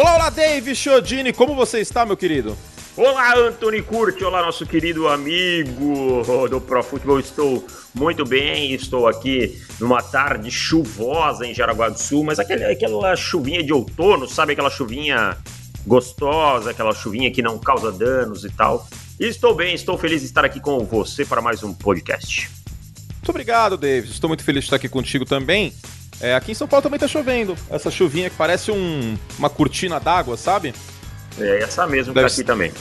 Olá, olá, Dave Chiodini, como você está, meu querido? Olá, Anthony Curti, olá, nosso querido amigo do Pro Futebol. Estou muito bem, estou aqui numa tarde chuvosa em Jaraguá do Sul, mas aquela, aquela chuvinha de outono, sabe? Aquela chuvinha gostosa, aquela chuvinha que não causa danos e tal. Estou bem, estou feliz de estar aqui com você para mais um podcast. Muito obrigado, David. Estou muito feliz de estar aqui contigo também. É, aqui em São Paulo também tá chovendo. Essa chuvinha que parece um, uma cortina d'água, sabe? É essa mesmo deve que tá aqui também.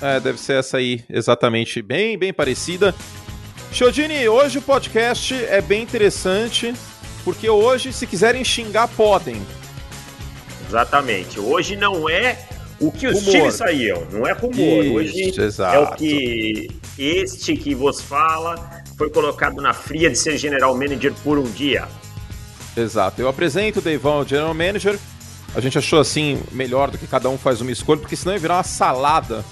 É, deve ser essa aí, exatamente. Bem, bem parecida. Chodini, hoje o podcast é bem interessante, porque hoje, se quiserem xingar, podem. Exatamente. Hoje não é o que os rumor. times saíam, não é rumor. Isso, Hoje exato. é o que este que vos fala foi colocado na fria de ser general manager por um dia. Exato. Eu apresento o Deivão, o general manager. A gente achou assim melhor do que cada um faz uma escolha, porque senão ia virar uma salada.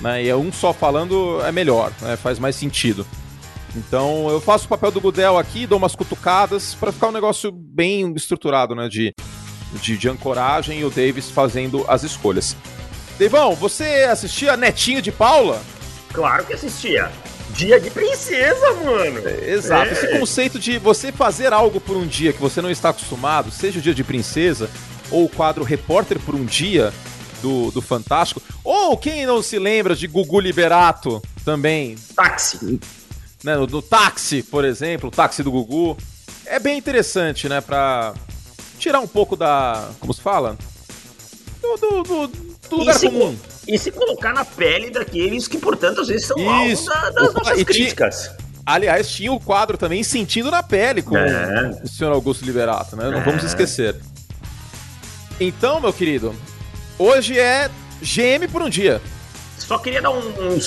Né? E é um só falando é melhor, né? faz mais sentido. Então eu faço o papel do Gudel aqui, dou umas cutucadas para ficar um negócio bem estruturado, né? De, de, de ancoragem e o Davis fazendo as escolhas. Deivão, você assistia Netinho de Paula? Claro que assistia. Dia de princesa, mano. É, exato. É. Esse conceito de você fazer algo por um dia que você não está acostumado, seja o dia de princesa, ou o quadro Repórter por um dia do, do Fantástico, ou quem não se lembra de Gugu Liberato também. Táxi. Né, no, no táxi, por exemplo, o táxi do Gugu. É bem interessante, né? Pra tirar um pouco da. Como se fala? Do, do, do, do lugar comum e se colocar na pele daqueles que, portanto, às vezes são Isso. alvo da, das Opa, nossas críticas. Tinha, aliás, tinha o quadro também Sentindo na Pele com é. o senhor Augusto Liberato, né? Não é. vamos esquecer. Então, meu querido, hoje é GM por um dia. Só queria dar um, um,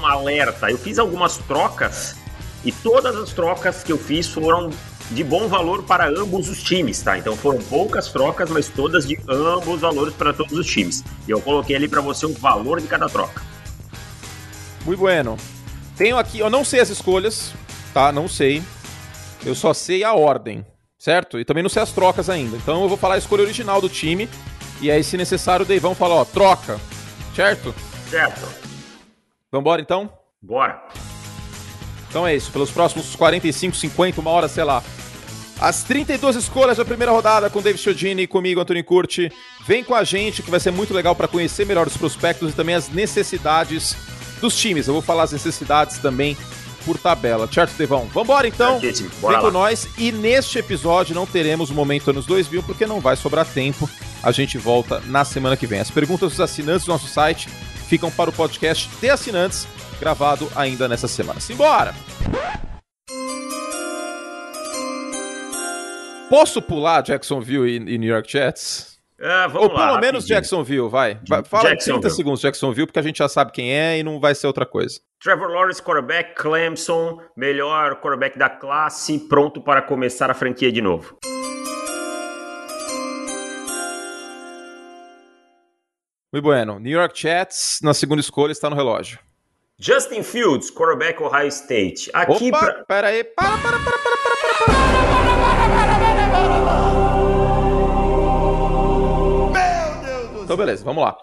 um alerta. Eu fiz algumas trocas e todas as trocas que eu fiz foram de bom valor para ambos os times, tá? Então foram poucas trocas, mas todas de ambos os valores para todos os times. E eu coloquei ali para você o valor de cada troca. Muito bueno. Tenho aqui, eu não sei as escolhas, tá? Não sei. Eu só sei a ordem, certo? E também não sei as trocas ainda. Então eu vou falar a escolha original do time. E aí, se necessário, o Deivão fala, ó, troca. Certo? Certo. Vambora então? Bora. Então é isso. Pelos próximos 45, 50, uma hora, sei lá. As 32 escolhas da primeira rodada com David Chiodini e comigo, Antônio Curti. Vem com a gente que vai ser muito legal para conhecer melhor os prospectos e também as necessidades dos times. Eu vou falar as necessidades também por tabela, certo, Devão? Vambora então, vem com nós. E neste episódio não teremos o Momento Anos 2000 porque não vai sobrar tempo. A gente volta na semana que vem. As perguntas dos assinantes do nosso site ficam para o podcast de assinantes, gravado ainda nessa semana. Simbora! Posso pular Jacksonville e, New York Jets? É, Ou pelo lá, menos Jacksonville, vai. fala Jacksonville. 30 segundos Jacksonville, porque a gente já sabe quem é e não vai ser outra coisa. Trevor Lawrence, quarterback, Clemson, melhor quarterback da classe, pronto para começar a franquia de novo. Muito bueno. New York Jets, na segunda escolha, está no relógio. Justin Fields, quarterback Ohio State. Aqui Opa, pra... pera aí. Para, para, para, para, para, para, para. Meu Deus do céu. Então, beleza, vamos lá.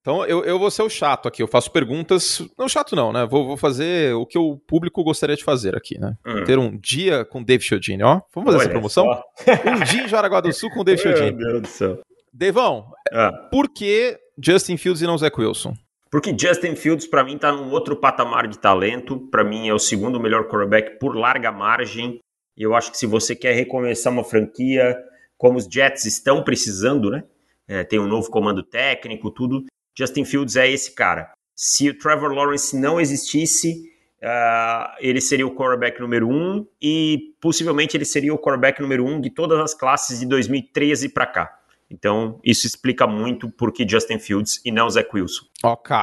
Então, eu, eu vou ser o chato aqui. Eu faço perguntas. Não chato, não, né? Vou, vou fazer o que o público gostaria de fazer aqui, né? Hum. Ter um dia com Dave Chiodini, ó. Vamos fazer Olha essa promoção? Só. Um dia em Jaraguá do Sul com Dave Chiodini. Meu Deus do céu. Devão, ah. por que Justin Fields e não Zach Wilson? Porque Justin Fields, para mim, está num outro patamar de talento. Para mim, é o segundo melhor quarterback por larga margem. E eu acho que se você quer recomeçar uma franquia, como os Jets estão precisando, né? É, tem um novo comando técnico, tudo. Justin Fields é esse cara. Se o Trevor Lawrence não existisse, uh, ele seria o quarterback número um e possivelmente ele seria o quarterback número um de todas as classes de 2013 para cá. Então, isso explica muito por que Justin Fields e não Zach Wilson. Ok.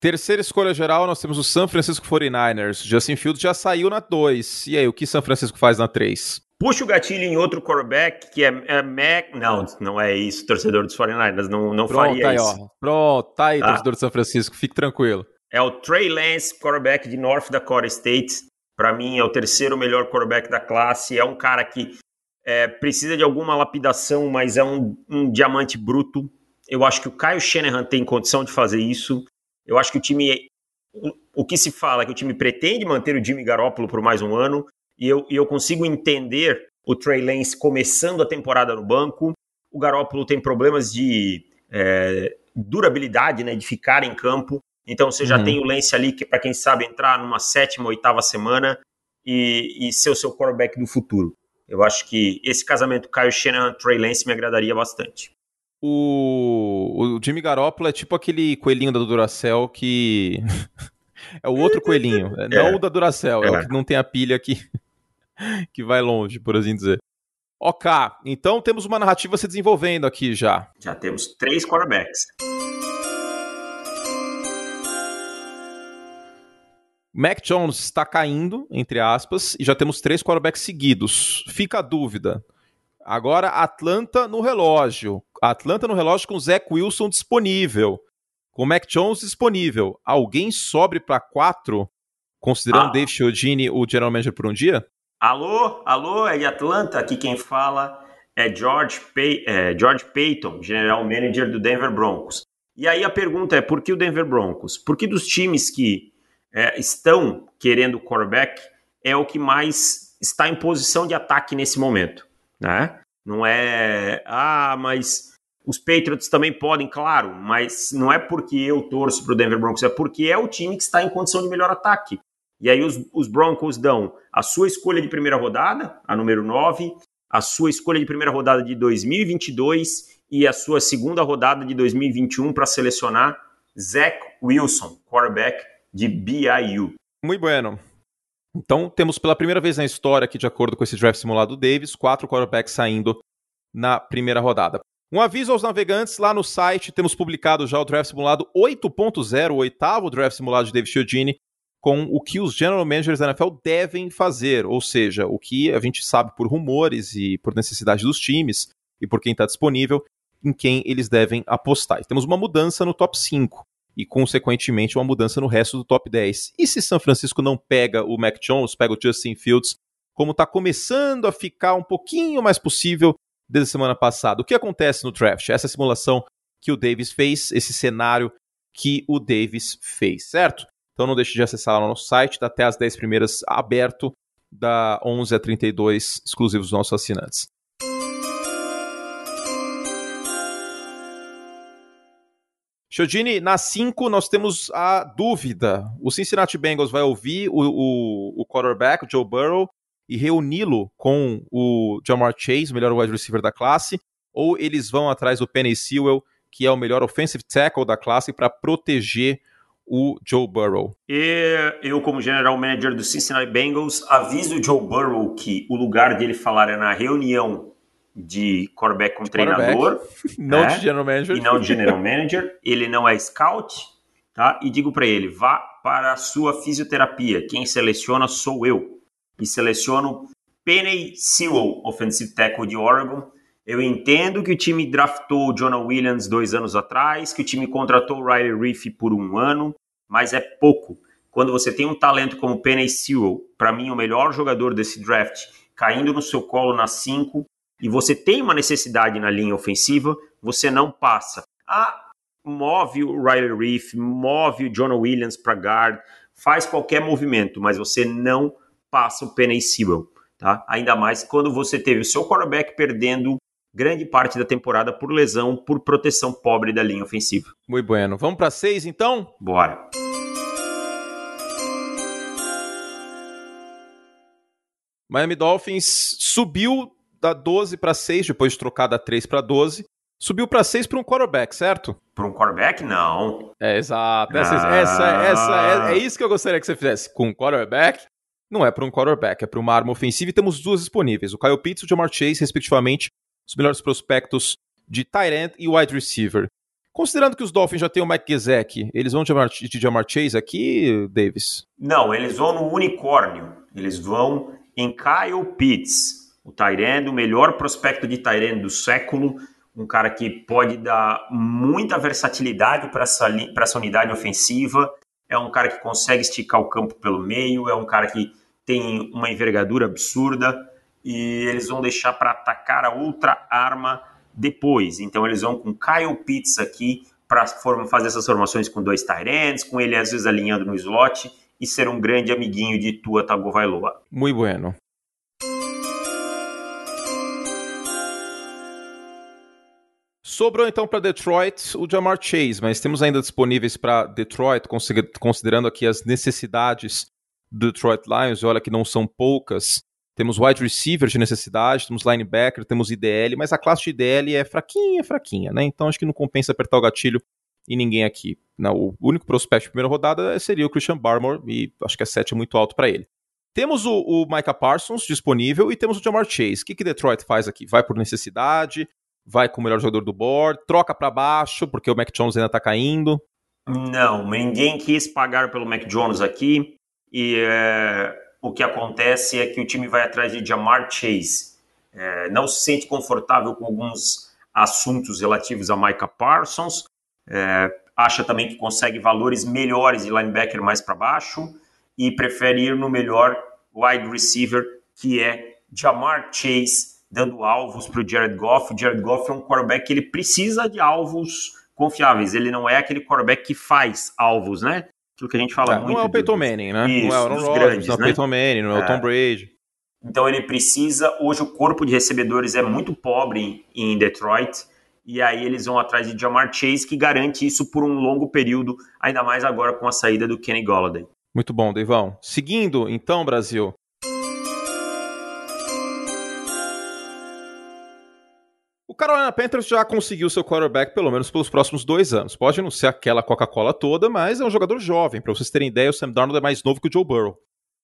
Terceira escolha geral, nós temos o San Francisco 49ers. Justin Fields já saiu na 2. E aí, o que San Francisco faz na 3? Puxa o gatilho em outro quarterback, que é, é Mac. Não, não é isso, torcedor dos 49ers. Não, não Pronto, faria aí, isso. Ó. Pronto, tá aí, tá. torcedor do São Francisco. Fique tranquilo. É o Trey Lance, quarterback de North Dakota State. Para mim, é o terceiro melhor quarterback da classe. É um cara que é, precisa de alguma lapidação, mas é um, um, diamante bruto. Eu acho que o Kyle Shanahan tem condição de fazer isso. Eu acho que o time. O, que se fala é que o time pretende manter o Jimmy Garoppolo por mais um ano. E eu, eu consigo entender o Trey Lance começando a temporada no banco. O Garoppolo tem problemas de é, durabilidade, né, de ficar em campo. Então você já uhum. tem o Lance ali, que para quem sabe entrar numa sétima, oitava semana e, e ser o seu quarterback do futuro. Eu acho que esse casamento Kyle Shanahan Trey Lance me agradaria bastante. O, o Jimmy Garoppolo é tipo aquele coelhinho da Duracell que é o outro coelhinho, é. não o da Duracell, é. é. o que não tem a pilha que que vai longe, por assim dizer. Ok, então temos uma narrativa se desenvolvendo aqui já. Já temos três quarterbacks. Mac Jones está caindo, entre aspas, e já temos três quarterbacks seguidos. Fica a dúvida. Agora, Atlanta no relógio. Atlanta no relógio com Zach Wilson disponível. Com Mac Jones disponível. Alguém sobre para quatro, considerando ah. Dave Chiodini o general manager por um dia? Alô, alô, é de Atlanta. Aqui quem fala é George, Pay é George Payton, general manager do Denver Broncos. E aí a pergunta é: por que o Denver Broncos? Porque dos times que é, estão querendo o quarterback é o que mais está em posição de ataque nesse momento, né? Não é, ah, mas os Patriots também podem, claro, mas não é porque eu torço para o Denver Broncos, é porque é o time que está em condição de melhor ataque. E aí os, os Broncos dão a sua escolha de primeira rodada, a número 9, a sua escolha de primeira rodada de 2022 e a sua segunda rodada de 2021 para selecionar Zach Wilson, quarterback de BIU. Muito bueno. Então, temos pela primeira vez na história, que de acordo com esse draft simulado Davis, quatro quarterbacks saindo na primeira rodada. Um aviso aos navegantes, lá no site temos publicado já o draft simulado 8.0, o oitavo draft simulado de David Chiodini, com o que os general managers da NFL devem fazer, ou seja, o que a gente sabe por rumores e por necessidade dos times e por quem está disponível, em quem eles devem apostar. E temos uma mudança no top 5 e, consequentemente, uma mudança no resto do top 10. E se São Francisco não pega o Mac Jones, pega o Justin Fields, como está começando a ficar um pouquinho mais possível desde a semana passada? O que acontece no draft? Essa simulação que o Davis fez, esse cenário que o Davis fez, certo? Então não deixe de acessar lá no nosso site, está até as 10 primeiras aberto, da 11 a 32 exclusivos dos nossos assinantes. Chodini, na 5 nós temos a dúvida. O Cincinnati Bengals vai ouvir o, o, o quarterback, o Joe Burrow, e reuni-lo com o Jamar Chase, o melhor wide receiver da classe, ou eles vão atrás do Penny Sewell, que é o melhor offensive tackle da classe, para proteger o Joe Burrow? E eu, como general manager do Cincinnati Bengals, aviso o Joe Burrow que o lugar dele falar é na reunião de quarterback com de treinador. Não né? de general manager. E não de general manager. Ele não é scout, tá? E digo para ele, vá para a sua fisioterapia. Quem seleciona sou eu. E seleciono Penny Sewell, offensive tackle de Oregon, eu entendo que o time draftou o Jonah Williams dois anos atrás, que o time contratou o Riley Reef por um ano, mas é pouco. Quando você tem um talento como Penny Sewell, para mim o melhor jogador desse draft, caindo no seu colo na 5, e você tem uma necessidade na linha ofensiva, você não passa. Ah, move o Riley Reef, move o Jonah Williams para guard, faz qualquer movimento, mas você não passa o Penny Sewell. Tá? Ainda mais quando você teve o seu quarterback perdendo grande parte da temporada por lesão, por proteção pobre da linha ofensiva. Muito bueno. Vamos para seis, então? Bora. Miami Dolphins subiu da 12 para 6, depois de trocar da 3 para 12. Subiu para 6 para um quarterback, certo? Para um quarterback, não. É, exato. Essa, ah. essa, essa, é, é, isso que eu gostaria que você fizesse. Com um quarterback, não é para um quarterback, é para uma arma ofensiva e temos duas disponíveis. O Kyle Pitts e o Jamar Chase, respectivamente, os melhores prospectos de tight end e wide receiver. Considerando que os Dolphins já têm o Mike Gesicki, eles vão de Jamar, de Jamar Chase aqui, Davis? Não, eles vão no unicórnio. Eles vão em Kyle Pitts, o end, o melhor prospecto de end do século, um cara que pode dar muita versatilidade para essa, essa unidade ofensiva, é um cara que consegue esticar o campo pelo meio, é um cara que tem uma envergadura absurda e eles vão deixar para atacar a outra arma depois. Então eles vão com Kyle Pitts aqui para fazer essas formações com dois ends, com ele às vezes alinhando no slot e ser um grande amiguinho de Tua Tagovailoa. Muito bueno. Sobrou então para Detroit o Jamar Chase, mas temos ainda disponíveis para Detroit, considerando aqui as necessidades do Detroit Lions, e olha que não são poucas. Temos wide receiver de necessidade, temos linebacker, temos IDL, mas a classe de IDL é fraquinha, fraquinha, né? Então acho que não compensa apertar o gatilho e ninguém aqui. Não, o único prospect de primeira rodada seria o Christian Barmore, e acho que a 7 é muito alto para ele. Temos o, o Micah Parsons disponível e temos o Jamar Chase. O que, que Detroit faz aqui? Vai por necessidade, vai com o melhor jogador do board, troca para baixo, porque o Mac Jones ainda tá caindo. Não, ninguém quis pagar pelo Mac Jones aqui. E é, o que acontece é que o time vai atrás de Jamar Chase. É, não se sente confortável com alguns assuntos relativos a Micah Parsons. É, acha também que consegue valores melhores de linebacker mais para baixo e prefere ir no melhor wide receiver, que é Jamar Chase, dando alvos para o Jared Goff. O Jared Goff é um quarterback que ele precisa de alvos confiáveis. Ele não é aquele quarterback que faz alvos, né? Aquilo que a gente fala é, muito. Não é o Peyton Manning, né? Isso, não é o Aaron Rodgers, não é o né? Peyton Manning, não é, é o Tom Brady. Então ele precisa. Hoje o corpo de recebedores é muito pobre em Detroit. E aí eles vão atrás de Jamar Chase, que garante isso por um longo período, ainda mais agora com a saída do Kenny Golladay. Muito bom, Deivão. Seguindo, então, Brasil. Carolina Panthers já conseguiu seu quarterback pelo menos pelos próximos dois anos. Pode não ser aquela Coca-Cola toda, mas é um jogador jovem. Para vocês terem ideia, o Sam Darnold é mais novo que o Joe Burrow.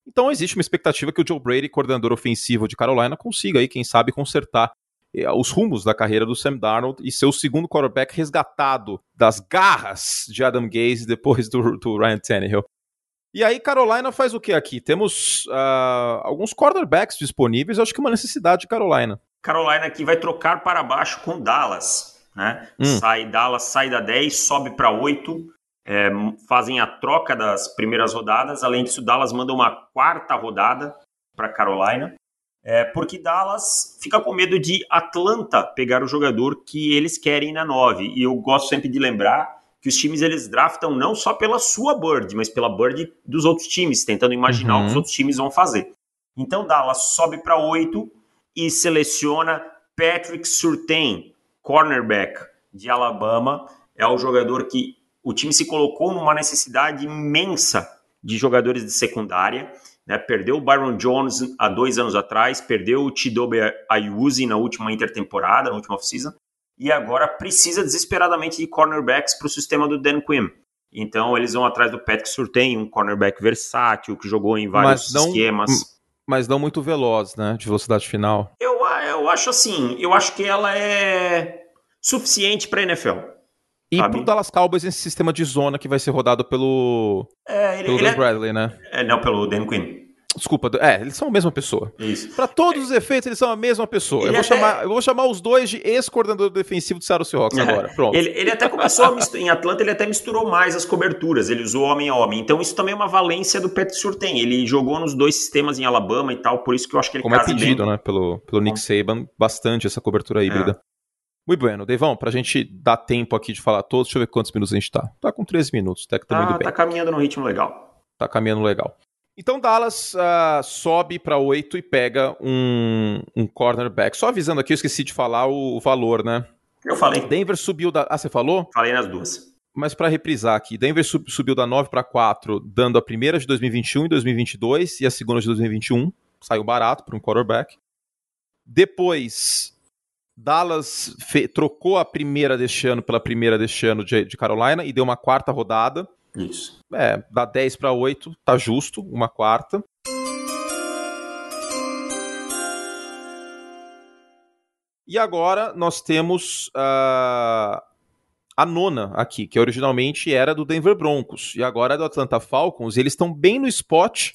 Então existe uma expectativa que o Joe Brady, coordenador ofensivo de Carolina, consiga aí, quem sabe, consertar eh, os rumos da carreira do Sam Darnold e ser o segundo quarterback resgatado das garras de Adam Gaze depois do, do Ryan Tannehill. E aí, Carolina faz o que aqui? Temos uh, alguns quarterbacks disponíveis, acho que uma necessidade de Carolina. Carolina aqui vai trocar para baixo com Dallas. Né? Hum. Sai Dallas sai da 10, sobe para 8, é, fazem a troca das primeiras rodadas. Além disso, Dallas manda uma quarta rodada para Carolina, é, porque Dallas fica com medo de Atlanta pegar o jogador que eles querem na 9. E eu gosto sempre de lembrar que os times eles draftam não só pela sua bird, mas pela bird dos outros times, tentando imaginar uhum. o que os uhum. outros times vão fazer. Então Dallas sobe para 8 e seleciona Patrick Surtain, cornerback de Alabama. É o jogador que o time se colocou numa necessidade imensa de jogadores de secundária. Né? Perdeu o Byron Jones há dois anos atrás, perdeu o Chidobe Ayuzi na última intertemporada, na última off-season, e agora precisa desesperadamente de cornerbacks para o sistema do Dan Quinn. Então eles vão atrás do Patrick Surtain, um cornerback versátil que jogou em vários não, esquemas. Mas não muito veloz, né? De velocidade final. Eu, eu acho assim, eu acho que ela é suficiente para NFL. E sabe? pro Dallas Cowboys esse sistema de zona que vai ser rodado pelo, é, ele, pelo ele Dan é, Bradley, né? É, não, pelo Dan Quinn. Desculpa, é, eles são a mesma pessoa. Isso. Para todos os efeitos, eles são a mesma pessoa. Eu vou, até... chamar, eu vou chamar os dois de ex-coordenador defensivo do Seattle Seahawks é. agora. Pronto. Ele, ele até começou a misturar, em Atlanta, ele até misturou mais as coberturas. Ele usou homem a homem. Então isso também é uma valência do Pat Surtain. Ele jogou nos dois sistemas em Alabama e tal, por isso que eu acho que ele Como é pedido, bem. né, pelo, pelo Nick Saban, bastante essa cobertura híbrida. É. Muito bueno. Deivão, pra gente dar tempo aqui de falar todos, deixa eu ver quantos minutos a gente tá. Tá com 13 minutos, até que tá, tá, tá caminhando no ritmo legal. Tá caminhando legal. Então Dallas uh, sobe para 8 e pega um, um cornerback. Só avisando aqui, eu esqueci de falar o, o valor, né? Eu falei. Denver subiu da. Ah, você falou? Falei nas duas. Mas para reprisar aqui, Denver sub, subiu da 9 para 4, dando a primeira de 2021 e 2022 e a segunda de 2021. Saiu barato para um quarterback. Depois, Dallas fe, trocou a primeira deste ano pela primeira deste ano de, de Carolina e deu uma quarta rodada. Isso. É, dá 10 para 8, tá justo, uma quarta. E agora nós temos uh, a nona aqui, que originalmente era do Denver Broncos e agora é do Atlanta Falcons. E eles estão bem no spot,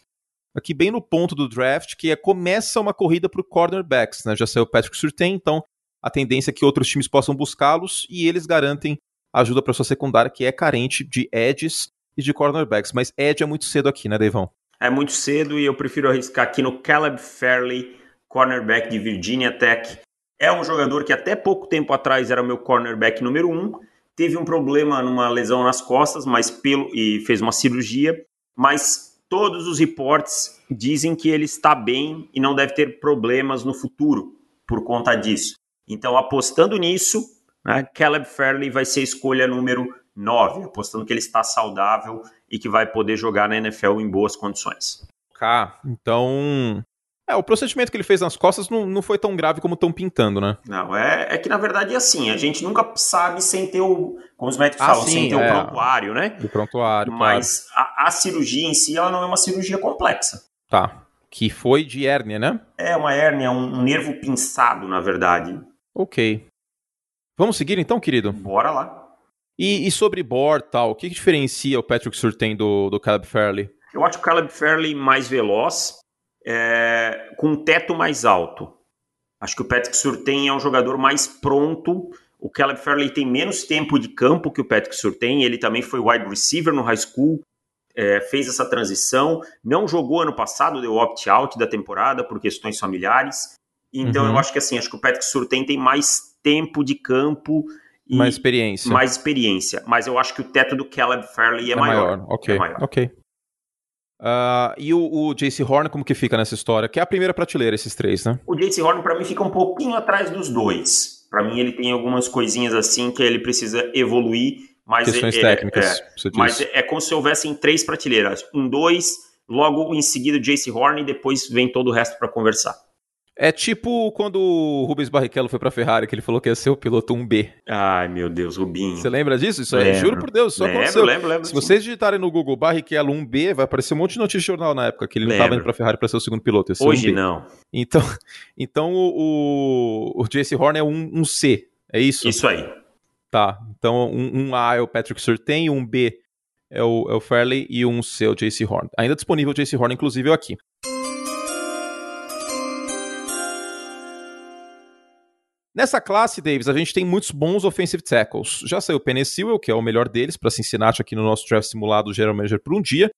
aqui bem no ponto do draft, que é começa uma corrida para cornerbacks. Né? Já saiu o Patrick Surtain, então a tendência é que outros times possam buscá-los e eles garantem ajuda para sua secundária, que é carente de edges e de cornerbacks. Mas edge é muito cedo aqui, né, Deivão? É muito cedo e eu prefiro arriscar aqui no Caleb Fairley, cornerback de Virginia Tech. É um jogador que até pouco tempo atrás era meu cornerback número um. Teve um problema numa lesão nas costas, mas pelo e fez uma cirurgia, mas todos os reportes dizem que ele está bem e não deve ter problemas no futuro por conta disso. Então, apostando nisso, né, Caleb Fairley vai ser a escolha número 9, apostando que ele está saudável e que vai poder jogar na NFL em boas condições. Cá, então. É, o procedimento que ele fez nas costas não, não foi tão grave como estão pintando, né? Não, é, é que na verdade é assim, a gente nunca sabe sem ter o, como os médicos ah, falam, sim, sem ter é, o prontuário, né? O prontuário, Mas claro. a, a cirurgia em si, ela não é uma cirurgia complexa. Tá. Que foi de hérnia, né? É, uma hérnia, um, um nervo pinçado, na verdade. Ok. Vamos seguir então, querido? Bora lá. E, e sobre Bor tal, o que, que, diferencia o Patrick Surtain do, do Caleb Fairley? Eu acho o Caleb Fairley mais veloz, é, com um teto mais alto. Acho que o Patrick Surtain é um jogador mais pronto. O Caleb Fairley tem menos tempo de campo que o Patrick Surtain. Ele também foi wide receiver no high school é, fez essa transição, não jogou ano passado, deu opt-out da temporada por questões familiares. Então uhum. eu acho que assim, acho que o Patrick Surtain tem mais tempo de campo e mais experiência. Mais experiência. Mas eu acho que o teto do Caleb Fairley é, é maior. maior. Ok. É maior. Ok. Uh, e o, o JC Horn, como que fica nessa história? Que é a primeira prateleira, esses três, né? O JC Horn, para mim, fica um pouquinho atrás dos dois. Para mim, ele tem algumas coisinhas assim que ele precisa evoluir. Mas Questões é, técnicas, é, Mas é como se houvessem três prateleiras. Um, dois, logo em seguida o Jace Horn e depois vem todo o resto para conversar. É tipo quando o Rubens Barrichello foi pra Ferrari, que ele falou que ia ser o piloto 1B. Ai, meu Deus, Rubinho. Você lembra disso? Isso aí, juro por Deus, só lembro, aconteceu. Lembro, lembro, Se vocês digitarem no Google Barrichello 1B, vai aparecer um monte de notícia de jornal na época, que ele não estava indo pra Ferrari para ser o segundo piloto. Hoje não. Então, então o, o, o Jace Horn é um, um C, é isso? Isso aí. Tá, então um, um A é o Patrick Surtain, um B é o, é o Fairley e um C é o JC Horn. Ainda disponível o JC Horn, inclusive, eu aqui. Nessa classe, Davis, a gente tem muitos bons offensive tackles. Já saiu o Sewell, que é o melhor deles, para Cincinnati aqui no nosso draft simulado General Manager por um dia.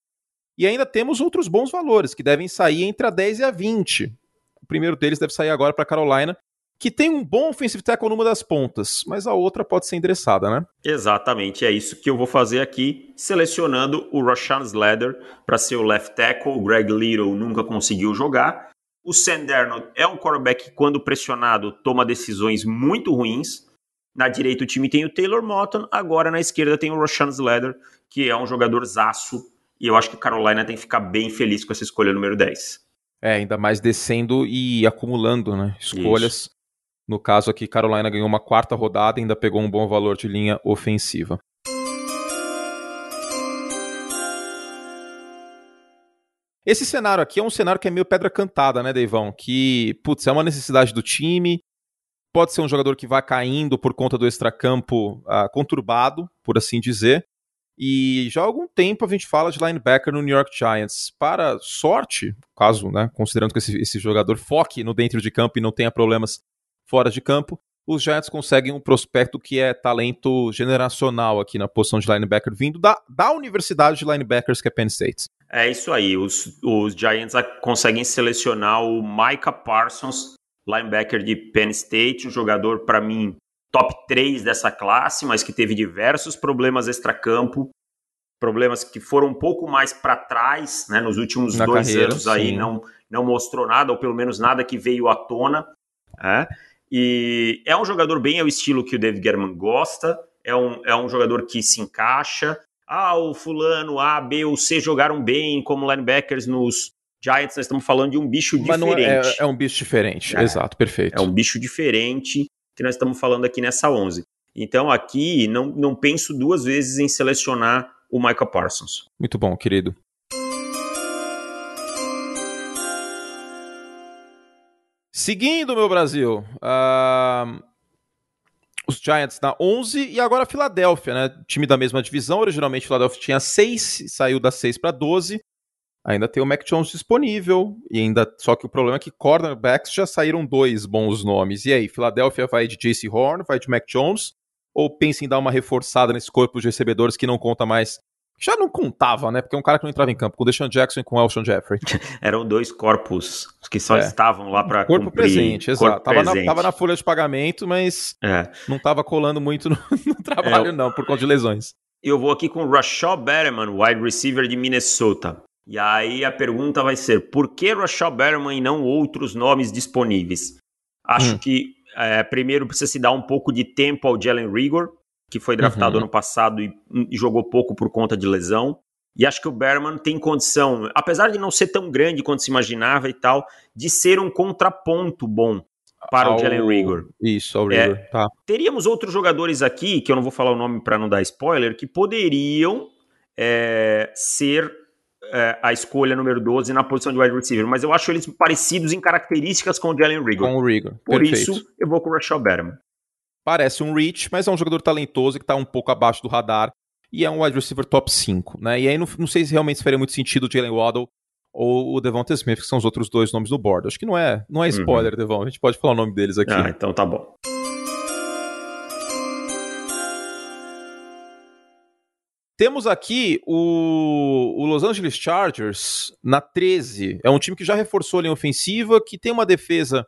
E ainda temos outros bons valores, que devem sair entre a 10 e a 20. O primeiro deles deve sair agora para Carolina, que tem um bom offensive tackle numa das pontas, mas a outra pode ser endereçada, né? Exatamente, é isso que eu vou fazer aqui, selecionando o Rashan Slater para ser o left tackle. O Greg Little nunca conseguiu jogar. O Sam Darnold é um quarterback que, quando pressionado, toma decisões muito ruins. Na direita o time tem o Taylor Moton, agora na esquerda tem o Rashan Slater, que é um jogador zaço, e eu acho que Carolina tem que ficar bem feliz com essa escolha número 10. É, ainda mais descendo e acumulando, né? Escolhas. Isso. No caso aqui, Carolina ganhou uma quarta rodada e ainda pegou um bom valor de linha ofensiva. Esse cenário aqui é um cenário que é meio pedra cantada, né, Deivão? Que, putz, é uma necessidade do time. Pode ser um jogador que vai caindo por conta do extracampo uh, conturbado, por assim dizer. E já há algum tempo a gente fala de linebacker no New York Giants. Para sorte, caso, né, considerando que esse, esse jogador foque no dentro de campo e não tenha problemas fora de campo, os Giants conseguem um prospecto que é talento generacional aqui na posição de linebacker, vindo da, da Universidade de Linebackers, que é Penn State. É isso aí, os, os Giants conseguem selecionar o Micah Parsons, linebacker de Penn State, um jogador, para mim, top 3 dessa classe, mas que teve diversos problemas extracampo, problemas que foram um pouco mais para trás, né, nos últimos Na dois carreira, anos aí, não, não mostrou nada, ou pelo menos nada que veio à tona. É? E é um jogador bem ao estilo que o David Guerman gosta, é um, é um jogador que se encaixa. Ah, o fulano A, B ou C jogaram bem como linebackers nos Giants, nós estamos falando de um bicho Mas diferente. É, é, um bicho diferente, é, exato, perfeito. É um bicho diferente que nós estamos falando aqui nessa 11. Então aqui não, não penso duas vezes em selecionar o Michael Parsons. Muito bom, querido. Seguindo, meu Brasil, uh, os Giants na 11 e agora a Filadélfia, né? Time da mesma divisão. Originalmente, a Filadélfia tinha 6, saiu das 6 para 12. Ainda tem o Mac Jones disponível. E ainda. Só que o problema é que cornerbacks já saíram dois bons nomes. E aí, Filadélfia vai de JC Horn, vai de Mac Jones? Ou pensa em dar uma reforçada nesse corpo de recebedores que não conta mais Já não contava, né? Porque é um cara que não entrava em campo, com o Deshaun Jackson e com o Elshon Jeffrey. Eram dois corpos que só é. estavam lá para Corpo cumprir. presente, exato. Corpo tava, presente. Na, tava na folha de pagamento, mas é. não tava colando muito no, no trabalho, é. não, por conta de lesões. Eu vou aqui com o Rashad Berman, wide receiver de Minnesota. E aí a pergunta vai ser: por que Rashad Berman e não outros nomes disponíveis? Acho hum. que é, primeiro precisa se dar um pouco de tempo ao Jalen Rigor, que foi draftado uhum. ano passado e, e, jogou pouco por conta de lesão. E acho que o Berman tem condição, apesar de não ser tão grande quanto se imaginava e tal, de ser um contraponto bom para ao... o Jalen Rigor. Isso, ao Rigor, é, tá. Teríamos outros jogadores aqui, que eu não vou falar o nome para não dar spoiler, que poderiam é, ser é, a escolha número 12 na posição de wide receiver, mas eu acho eles parecidos em características com o Jalen Rigor. Com o Rigor, Por Perfeito. isso, eu vou com o Rashad Berman. Parece um reach, mas é um jogador talentoso que está um pouco abaixo do radar e é um wide receiver top 5, né? E aí não, não sei se realmente faria muito sentido o Jalen Waddle ou o Devonta Smith, que são os outros dois nomes do board. Acho que não é, não é uhum. spoiler, uhum. Devon. A gente pode falar o nome deles aqui. Ah, então tá bom. Temos aqui o, o, Los Angeles Chargers na 13. É um time que já reforçou a linha ofensiva, que tem uma defesa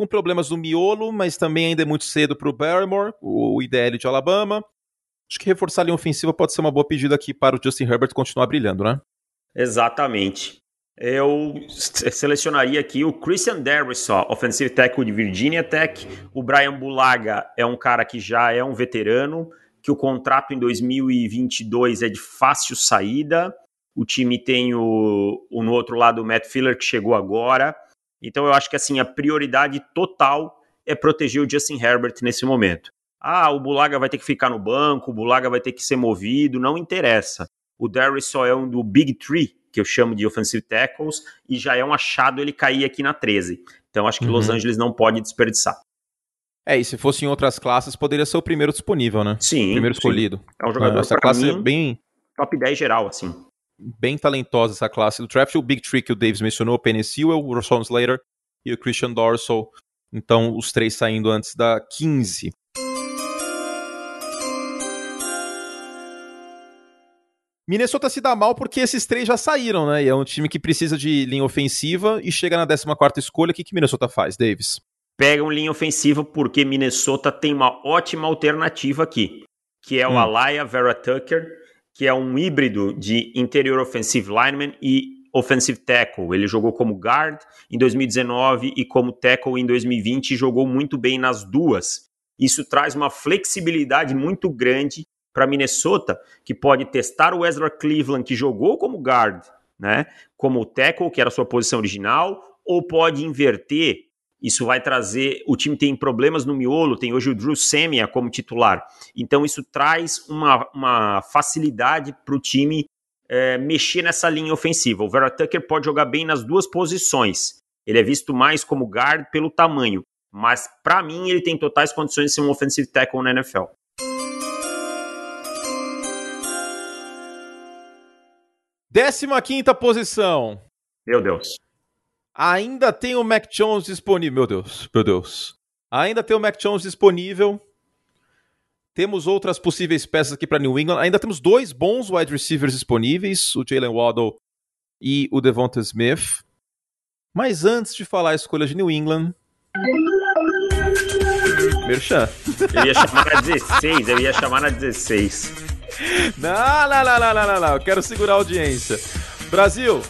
com problemas no miolo, mas também ainda é muito cedo para o Barrymore, o IDL de Alabama. Acho que reforçar a linha ofensiva pode ser uma boa pedida aqui para o Justin Herbert continuar brilhando, né? Exatamente. Eu selecionaria aqui o Christian Darrisaw, offensive tackle de Virginia Tech. O Brian Bulaga é um cara que já é um veterano, que o contrato em 2022 é de fácil saída. O time tem o, o no outro lado o Matt Filler que chegou agora. Então eu acho que assim a prioridade total é proteger o Justin Herbert nesse momento. Ah, o Bulaga vai ter que ficar no banco, o Bulaga vai ter que ser movido, não interessa. O Darius só é um do Big Three, que eu chamo de offensive tackles, e já é um achado ele cair aqui na 13. Então acho que uhum. Los Angeles não pode desperdiçar. É, e se fosse em outras classes, poderia ser o primeiro disponível, né? Sim. O primeiro escolhido. Sim. É um jogador Essa classe é mim, é bem. Top 10 geral, assim. Bem talentosa essa classe do draft. O Big Tree que o Davis mencionou, o Penny Sewell, o Rashawn Slater e o Christian Dorsal. Então, os três saindo antes da 15. Minnesota se dá mal porque esses três já saíram, né? E é um time que precisa de linha ofensiva e chega na 14 escolha. O que, que Minnesota faz, Davis? Pega um linha ofensiva porque Minnesota tem uma ótima alternativa aqui, que é o hum. Alaya Vera Tucker, que é um híbrido de interior offensive lineman e offensive tackle. Ele jogou como guard em 2019 e como tackle em 2020 e jogou muito bem nas duas. Isso traz uma flexibilidade muito grande para Minnesota, que pode testar o Ezra Cleveland, que jogou como guard, né, como tackle, que era a sua posição original, ou pode inverter. Isso vai trazer. O time tem problemas no miolo, tem hoje o Drew Semia como titular. Então, isso traz uma, uma facilidade para o time é, mexer nessa linha ofensiva. O Vera Tucker pode jogar bem nas duas posições. Ele é visto mais como guard pelo tamanho, mas para mim ele tem totais condições de ser um offensive tackle na NFL. Décima quinta posição. Meu Deus. Ainda tem o Mac Jones disponível. Meu Deus, meu Deus. Ainda tem o Mac Jones disponível. Temos outras possíveis peças aqui para New England. Ainda temos dois bons wide receivers disponíveis, o Jalen Waddle e o Devonta Smith. Mas antes de falar a escolha de New England. Merchan. Eu ia chamar na 16, eu ia chamar na 16. Não, não, não, não, não, não, Eu quero segurar a audiência. Brasil,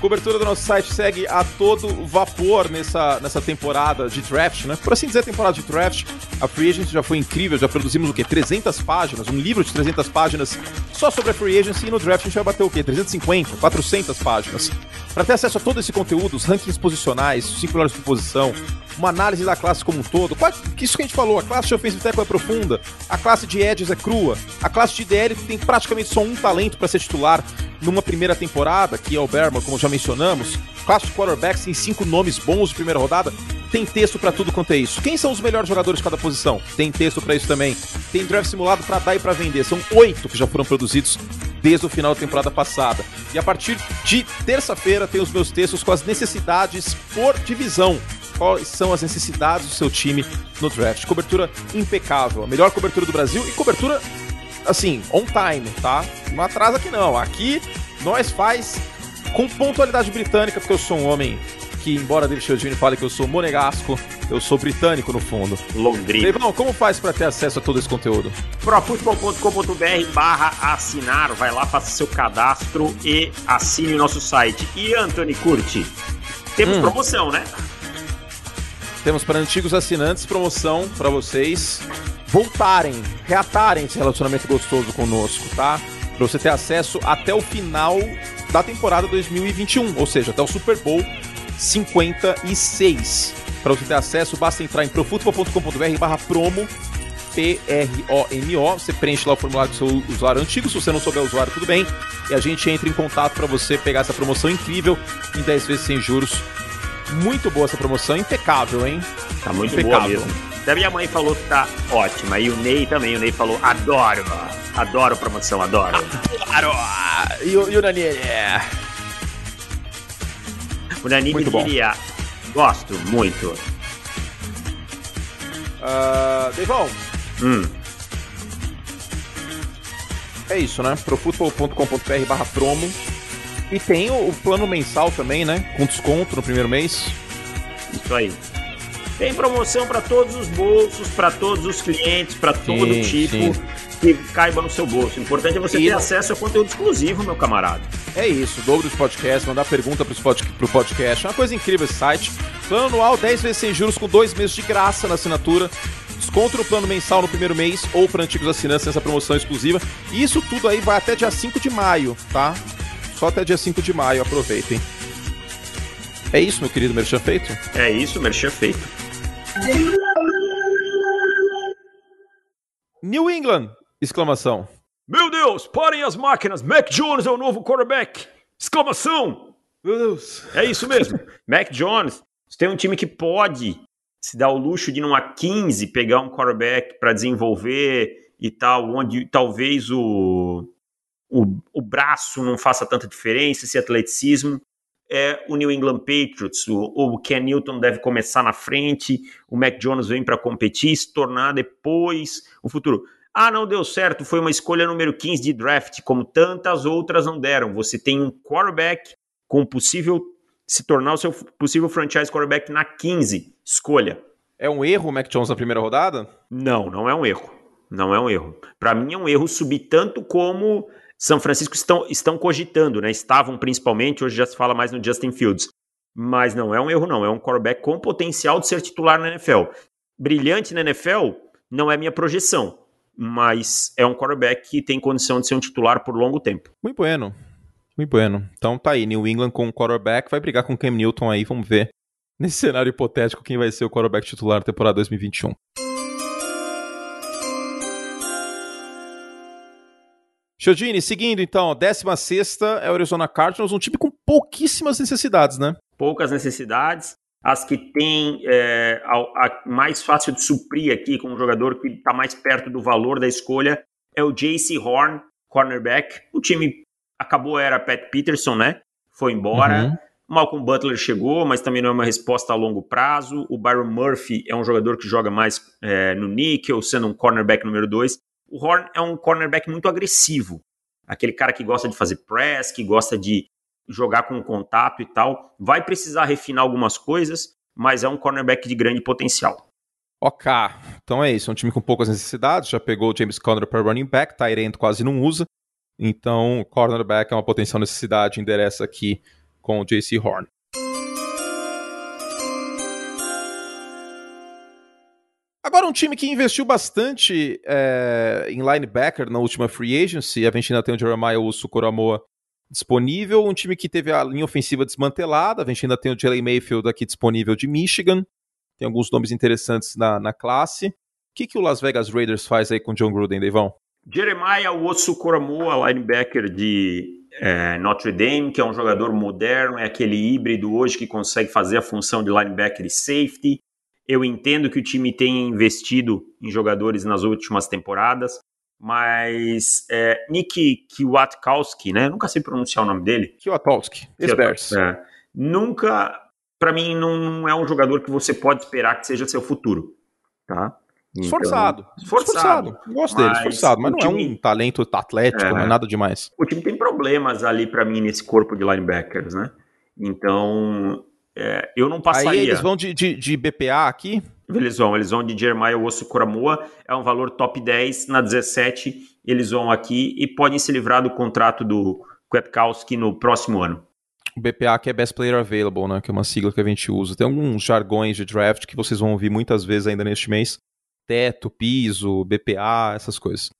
Cobertura do nosso site segue a todo vapor nessa, nessa temporada de draft, né? Por assim dizer, temporada de draft. A Free Agency já foi incrível, já produzimos o quê? 300 páginas, um livro de 300 páginas só sobre a Free Agency e no draft a gente vai bater o quê? 350, 400 páginas. Para ter acesso a todo esse conteúdo, os rankings posicionais, os 5 melhores por posição, uma análise da classe como um todo. Isso que a gente falou, a classe de offensive tackle é profunda, a classe de edges é crua, a classe de DL tem praticamente só um talento para ser titular numa primeira temporada, que é o Berman, como já mencionamos. Classe de quarterbacks tem cinco nomes bons de primeira rodada. Tem texto para tudo quanto é isso. Quem são os melhores jogadores de cada posição? Tem texto para isso também. Tem draft simulado para dar e para vender. São oito que já foram produzidos desde o final da temporada passada. E a partir de terça-feira tem os meus textos com as necessidades por divisão. Quais são as necessidades do seu time no draft? Cobertura impecável, a melhor cobertura do Brasil e cobertura assim, on time, tá? Não atrasa aqui não. Aqui nós faz com pontualidade britânica, porque eu sou um homem que, embora David Chiodini fale que eu sou monegasco, eu sou britânico no fundo. Londrina. Levão, como faz para ter acesso a todo esse conteúdo? profutbol.com.br barra assinar, vai lá, faça seu cadastro e assine nosso site. E Anthony Curti, temos hum. promoção, né? Temos para antigos assinantes promoção para vocês voltarem, reatarem esse relacionamento gostoso conosco, tá? Para você ter acesso até o final da temporada 2021, ou seja, até o Super Bowl 56. Para você ter acesso, basta entrar em profutbol.com.br barra promo P-R-O-M-O. Você preenche lá o formulário do seu usuário antigo. Se você não souber o usuário, tudo bem. E a gente entra em contato para você pegar essa promoção incrível em 10 vezes sem juros. Muito boa essa promoção, impecável, hein? Tá muito impecável. boa mesmo. Da minha mãe falou que tá ótima. E o Ney também. O Ney falou: adoro. Adoro promoção, adoro. Adoro. E o, e o Nani? O Nani muito diria: gosto muito. Uh, Deivão. Hum. É isso, né? profutbol.com.br barra promo. E tem o, o, plano mensal também, né? Com desconto no primeiro mês. Isso aí. Tem promoção para todos os bolsos, para todos os clientes, para todo tipo. Sim. Que caiba no seu bolso. O importante é você e ter acesso a conteúdo exclusivo, meu camarada. É isso, dobro dos podcasts, mandar pergunta pro podcast. É uma coisa incrível esse site. Plano anual, 10 vezes sem juros, com dois meses de graça na assinatura. Desconto no plano mensal no primeiro mês ou para antigos assinantes nessa promoção exclusiva. E isso tudo aí vai até dia 5 de maio, tá? Só até dia 5 de maio, aproveitem. É isso, meu querido Merchan Feito? É isso, Merchan Feito. New England! Exclamação. Meu Deus, parem as máquinas! Mac Jones é o novo quarterback! Exclamação! Meu Deus! É isso mesmo. Mac Jones, você tem um time que pode se dar o luxo de, numa 15, pegar um quarterback para desenvolver e tal, onde talvez o, o, o braço não faça tanta diferença, esse atleticismo, é o New England Patriots. O, o Ken Newton deve começar na frente, o Mac Jones vem para competir, se tornar depois o futuro. Ah, não deu certo, foi uma escolha número 15 de draft, como tantas outras não deram. Você tem um quarterback com possível se tornar o seu possível franchise quarterback na 15. Escolha. É um erro o Mac Jones na primeira rodada? Não, não é um erro. Não é um erro. Para mim é um erro subir tanto como São Francisco estão, estão cogitando, né? Estavam principalmente, hoje já se fala mais no Justin Fields. Mas não é um erro, não. É um quarterback com potencial de ser titular na NFL. Brilhante na NFL não é minha projeção mas é um quarterback que tem condição de ser um titular por longo tempo. Muito bueno. Muito bueno. Então tá aí, New England com o quarterback, vai brigar com o Cam Newton aí, vamos ver. Nesse cenário hipotético, quem vai ser o quarterback titular da temporada 2021. Chodini, seguindo então, 16 é o Arizona Cardinals, um time com pouquíssimas necessidades, né? Poucas necessidades as que tem é, a, a, mais fácil de suprir aqui com um jogador que está mais perto do valor da escolha é o JC Horn, cornerback. O time acabou, era Pat Peterson, né? Foi embora. Uhum. Malcolm Butler chegou, mas também não é uma resposta a longo prazo. O Byron Murphy é um jogador que joga mais é, no níquel, sendo um cornerback número 2. O Horn é um cornerback muito agressivo. Aquele cara que gosta de fazer press, que gosta de jogar com contato e tal. Vai precisar refinar algumas coisas, mas é um cornerback de grande potencial. Ok, então é isso. É um time com poucas necessidades. Já pegou o James Conner para running back, Tyrant quase não usa. Então, cornerback é uma potencial necessidade. Endereça aqui com o JC Horn. Agora, um time que investiu bastante é, em linebacker na última free agency, a gente ainda tem o Jeremiah Usu Coramoa disponível, um time que teve a linha ofensiva desmantelada, a gente ainda tem o Jalen Mayfield aqui disponível de Michigan, tem alguns nomes interessantes na, na classe. O que, que o Las Vegas Raiders faz aí com o John Gruden, Deivão? Jeremiah Osso Coramoa, linebacker de é, Notre Dame, que é um jogador moderno, é aquele híbrido hoje que consegue fazer a função de linebacker e safety. Eu entendo que o time tem investido em jogadores nas últimas temporadas, mas é, Nick Kwiatkowski, né? Nunca sei pronunciar o nome dele. Kwiatkowski, é, nunca, para mim, não é um jogador que você pode esperar que seja seu futuro, tá? Então, esforçado. Esforçado. esforçado. Gosto dele, esforçado. Mas não time... é um talento atlético, é. não é nada demais. O time tem problemas ali para mim nesse corpo de linebackers, né? Então, é, eu não passaria. Aí eles vão de, de, de, BPA aqui? Eles vão, eles vão de Jeremiah Osso Kuramoa, é um valor top 10, na 17 eles vão aqui e podem se livrar do contrato do Kwiatkowski no próximo ano. O BPA que é Best Player Available, né, que é uma sigla que a gente usa. Tem alguns jargões de draft que vocês vão ouvir muitas vezes ainda neste mês. Teto, piso, BPA, essas coisas.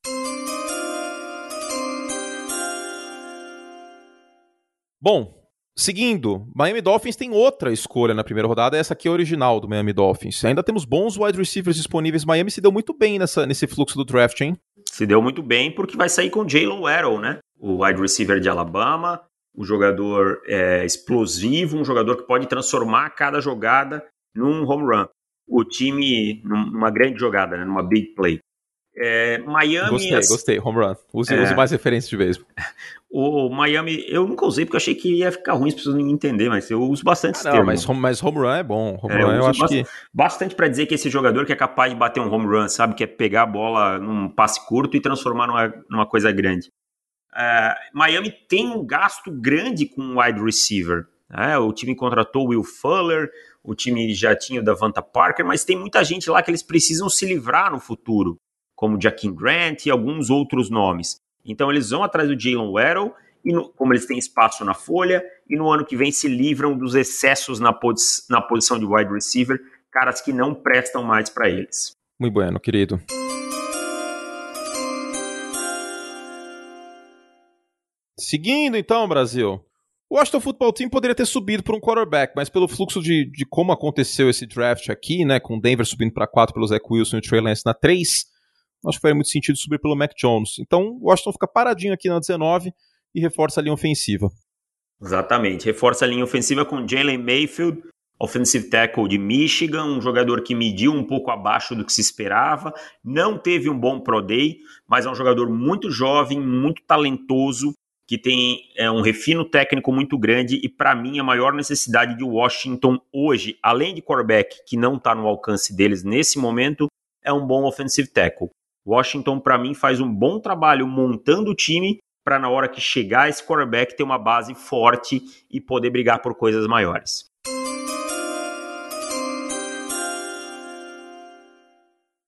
Bom, seguindo, Miami Dolphins tem outra escolha na primeira rodada, essa aqui é a original do Miami Dolphins. Ainda temos bons wide receivers disponíveis. Miami se deu muito bem nessa, nesse fluxo do draft, hein? Se deu muito bem porque vai sair com Jalen Waddell, né? O wide receiver de Alabama, um jogador é, explosivo, um jogador que pode transformar cada jogada num home run. O time numa grande jogada, né, numa big play. É, Miami. Gostei, gostei, home run. Use, é, use mais referências de vez. O Miami, eu nunca usei porque eu achei que ia ficar ruim, as pessoas não entender, mas eu uso bastante ah, não, Mas home, mas home run é bom. Home é, run eu, eu acho bastante, que. Bastante para dizer que esse jogador que é capaz de bater um home run, sabe? Que é pegar a bola num passe curto e transformar numa, numa coisa grande. Uh, Miami tem um gasto grande com wide receiver. Né? O time contratou o Will Fuller, o time já tinha o Davanta Parker, mas tem muita gente lá que eles precisam se livrar no futuro, como Jaquim Grant e alguns outros nomes. Então eles vão atrás do Jalen Waddell, e no, como eles têm espaço na folha, e no ano que vem se livram dos excessos na, posi na posição de wide receiver, caras que não prestam mais para eles. Muito bueno, querido. Seguindo então, Brasil. O Washington Football Team poderia ter subido por um quarterback, mas pelo fluxo de, de como aconteceu esse draft aqui, né, com o Denver subindo para 4 pelo Zach Wilson e o Trey Lance na 3, acho que faria muito sentido subir pelo Mac Jones. Então, o Washington fica paradinho aqui na 19 e reforça a linha ofensiva. Exatamente, reforça a linha ofensiva com Jalen Mayfield, offensive tackle de Michigan, um jogador que mediu um pouco abaixo do que se esperava, não teve um bom pro day, mas é um jogador muito jovem, muito talentoso, que tem é, um refino técnico muito grande e, para mim, a maior necessidade de Washington hoje, além de quarterback, que não está no alcance deles nesse momento, é um bom offensive tackle. Washington, para mim, faz um bom trabalho montando o time para, na hora que chegar esse quarterback, ter uma base forte e poder brigar por coisas maiores.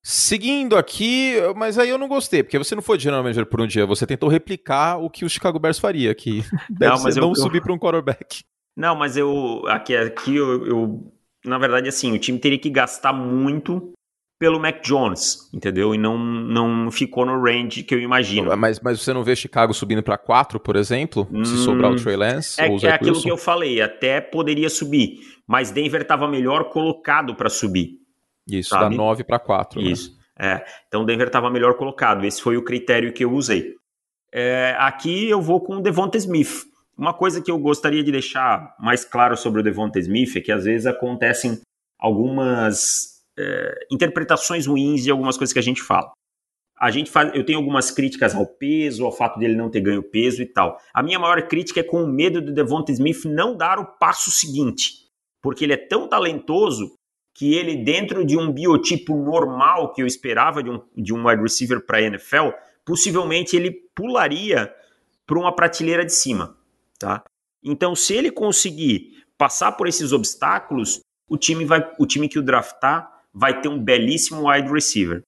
Seguindo aqui, mas aí eu não gostei, porque você não foi general manager por um dia, você tentou replicar o que o Chicago Bears faria, que deve não, mas eu, não eu, subir para um quarterback. Não, mas eu aqui, aqui eu, eu, na verdade, assim, o time teria que gastar muito pelo Mac Jones, entendeu? E não, não ficou no range que eu imagino. Mas, mas você não vê Chicago subindo para 4, por exemplo? Hum, se sobrar o Trey Lance? É, ou o é aquilo Wilson? que eu falei, até poderia subir, mas Denver estava melhor colocado para subir. Isso, sabe? da 9 para 4. Isso. Né? É, então Denver estava melhor colocado. Esse foi o critério que eu usei. É, aqui eu vou com o Devonta Smith. Uma coisa que eu gostaria de deixar mais claro sobre o Devonta Smith é que às vezes acontecem algumas é, interpretações ruins de algumas coisas que a gente fala. A gente faz, eu tenho algumas críticas ao peso, ao fato dele não ter ganho peso e tal. A minha maior crítica é com o medo do Devonta Smith não dar o passo seguinte, porque ele é tão talentoso que ele, dentro de um biotipo normal que eu esperava de um, de um wide receiver para a NFL, possivelmente ele pularia para uma prateleira de cima. Tá? Então, se ele conseguir passar por esses obstáculos, o time, vai, o time que o draftar vai ter um belíssimo wide receiver.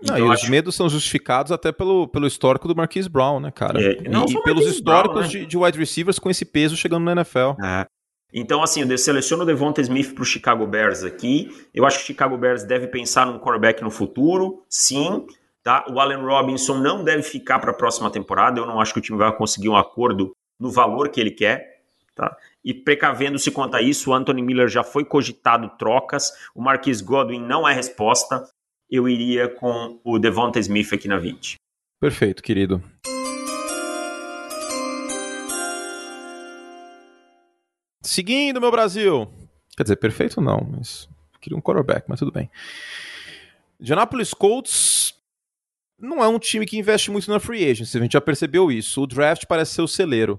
Então, não, e os medos são justificados até pelo, pelo histórico do Marquise Brown, né, cara? É, e, e pelos históricos Brown, né? de, de, wide receivers com esse peso chegando na NFL. É. Então, assim, eu seleciono o Devonta Smith para o Chicago Bears aqui. Eu acho que o Chicago Bears deve pensar num quarterback no futuro, sim. Tá? O Allen Robinson não deve ficar para a próxima temporada. Eu não acho que o time vai conseguir um acordo no valor que ele quer. Tá? E precavendo-se quanto a isso, o Anthony Miller já foi cogitado trocas. O Marquis Godwin não é resposta. Eu iria com o Devonta Smith aqui na 20. Perfeito, querido. Seguindo, meu Brasil. Quer dizer, perfeito não, mas queria um quarterback, mas tudo bem. Indianapolis Colts não é um time que investe muito na free agency, a gente já percebeu isso. O draft parece ser o celeiro.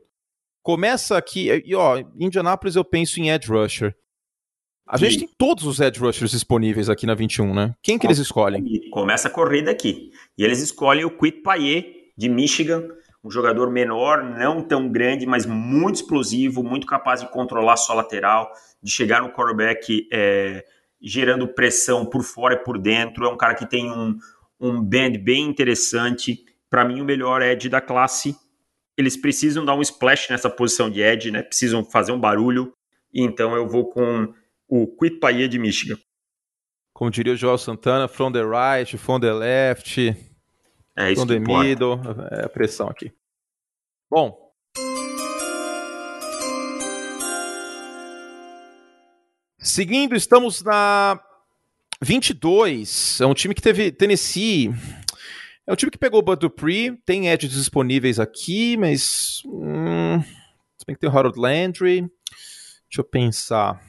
Começa aqui, e ó, Indianapolis eu penso em edge rusher. A gente e... tem todos os edge rushers disponíveis aqui na 21, né? Quem que eles escolhem? Começa a corrida aqui. E eles escolhem o Quit Payet, de Michigan, um jogador menor, não tão grande, mas muito explosivo, muito capaz de controlar sua lateral, de chegar no quarterback é, gerando pressão por fora e por dentro. É um cara que tem um, um band bem interessante. Para mim, o melhor edge da classe. Eles precisam dar um splash nessa posição de edge, né? Precisam fazer um barulho. Então eu vou com o Quit Paia de Michigan. Como diria o Joel Santana, from the right, from the left, é from the importa. middle, é a pressão aqui. Bom. Seguindo, estamos na 22. É um time que teve Tennessee. É um time que pegou o Bud Dupree, tem edges disponíveis aqui, mas. Hum, se bem que tem o Harold Landry. Deixa eu pensar.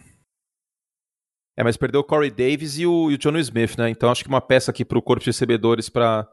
É, mas perdeu o Corey Davis e o, e o John Smith, né? Então acho que uma peça aqui para o corpo de recebedores para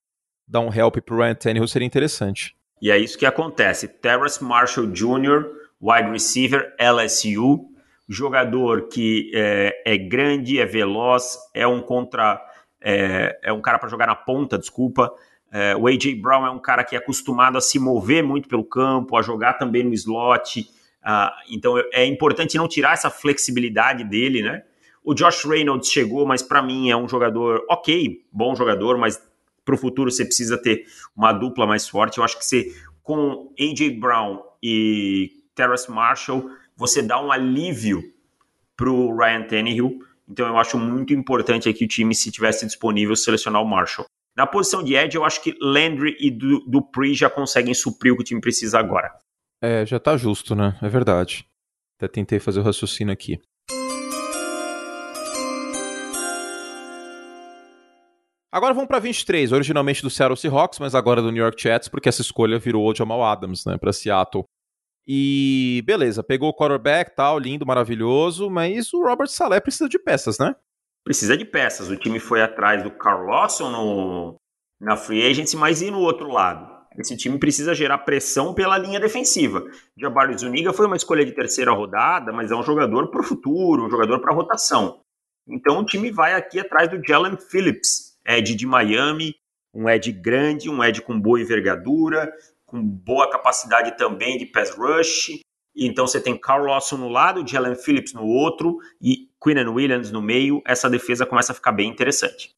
dar um help para o Ryan Tannehill seria interessante. E é isso que acontece. Terrace Marshall Jr., wide receiver, LSU, jogador que é, é grande, é veloz, é um contra, é, é um cara para jogar na ponta, desculpa. É, o AJ Brown é um cara que é acostumado a se mover muito pelo campo, a jogar também no slot. Uh, então é importante não tirar essa flexibilidade dele, né? O Josh Reynolds chegou, mas para mim é um jogador ok, bom jogador, mas para o futuro você precisa ter uma dupla mais forte. Eu acho que você, com A.J. Brown e Terrace Marshall, você dá um alívio para o Ryan Tannehill. Então eu acho muito importante aqui o time, se tivesse disponível, selecionar o Marshall. Na posição de Edge, eu acho que Landry e Dupree já conseguem suprir o que o time precisa agora. É, já tá justo, né? É verdade. Até tentei fazer o raciocínio aqui. Agora vamos para 23, originalmente do Seattle Seahawks, mas agora do New York Jets, porque essa escolha virou o Jamal Adams, né, para Seattle. E beleza, pegou o quarterback, tal, lindo, maravilhoso, mas o Robert Saleh precisa de peças, né? Precisa de peças. O time foi atrás do Carl Lawson no, na free agency, mas e no outro lado? Esse time precisa gerar pressão pela linha defensiva. Jabari Zuniga foi uma escolha de terceira rodada, mas é um jogador para o futuro, um jogador para rotação. Então o time vai aqui atrás do Jalen Phillips, Ed de Miami, um Ed grande, um Ed com boa envergadura, com boa capacidade também de pass rush. Então você tem Carl Lawson no lado, Jalen Phillips no outro e Quinnan Williams no meio. Essa defesa começa a ficar bem interessante.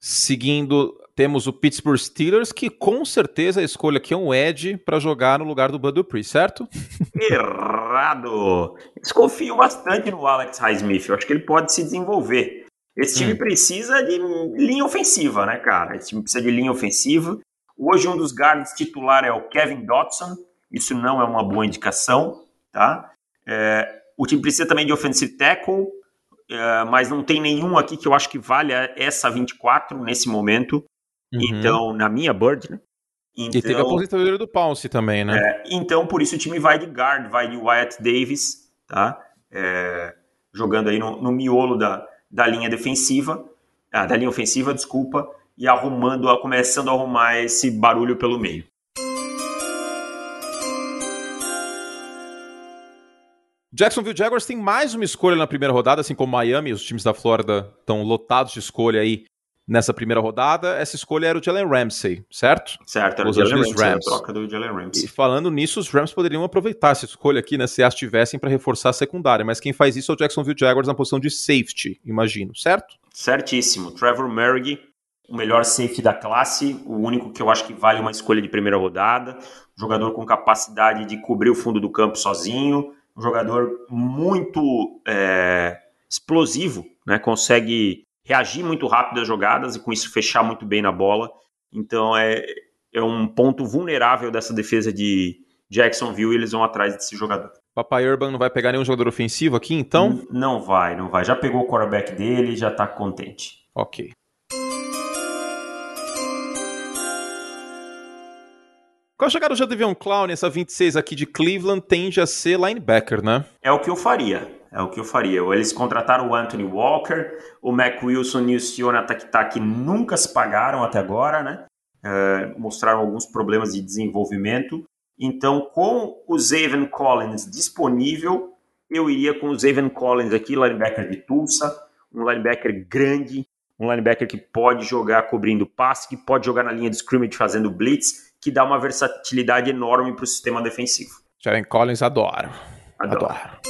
Seguindo, temos o Pittsburgh Steelers, que com certeza a escolha aqui é um Ed para jogar no lugar do Bud Dupree, certo? Errado! Desconfio bastante no Alex Highsmith. Eu acho que ele pode se desenvolver. Esse time hum. precisa de linha ofensiva, né, cara? Esse time precisa de linha ofensiva. Hoje um dos guards titular é o Kevin Dotson. Isso não é uma boa indicação, tá? É, o time precisa também de offensive tackle. Uh, mas não tem nenhum aqui que eu acho que valha essa 24 nesse momento. Uhum. Então, na minha Bird, né? Então, e teve a então aposentadoria do Pounce também, né? É, então, por isso o time vai de guard, vai de Wyatt Davis, tá? É, jogando aí no, no, miolo da, da linha defensiva, ah, da linha ofensiva, desculpa, e arrumando, começando a arrumar esse barulho pelo meio. Jacksonville Jaguars tem mais uma escolha na primeira rodada, assim como Miami, os times da Flórida estão lotados de escolha aí nessa primeira rodada. Essa escolha era o Jalen Ramsey, certo? Certo, era os o Jalen Ramsey, Rams. a troca do Jalen Ramsey. E falando nisso, os Rams poderiam aproveitar essa escolha aqui, né, se as tivessem para reforçar a secundária, mas quem faz isso é o Jacksonville Jaguars na posição de safety, imagino, certo? Certíssimo. Trevor Merrick, o melhor safety da classe, o único que eu acho que vale uma escolha de primeira rodada, jogador com capacidade de cobrir o fundo do campo sozinho, um jogador muito é, explosivo, né? consegue reagir muito rápido às jogadas e com isso fechar muito bem na bola. Então é, é um ponto vulnerável dessa defesa de Jacksonville e eles vão atrás desse jogador. Papai Urban não vai pegar nenhum jogador ofensivo aqui, então? N não vai, não vai. Já pegou o quarterback dele, já tá contente. Ok. Com a chegada do Jadavion Clown, essa 26 aqui de Cleveland tende a ser linebacker, né? É o que eu faria. É o que eu faria. Eles contrataram o Anthony Walker, o Mac Wilson e o Siona Takitaki nunca se pagaram até agora, né? É, mostraram alguns problemas de desenvolvimento. Então, com o Zaven Collins disponível, eu iria com o Zaven Collins aqui, linebacker de Tulsa, um linebacker grande, um linebacker que pode jogar cobrindo passe, que pode jogar na linha de scrimmage fazendo blitz, que dá uma versatilidade enorme para o sistema defensivo. Jaren Collins, adoro. Adoro. adoro.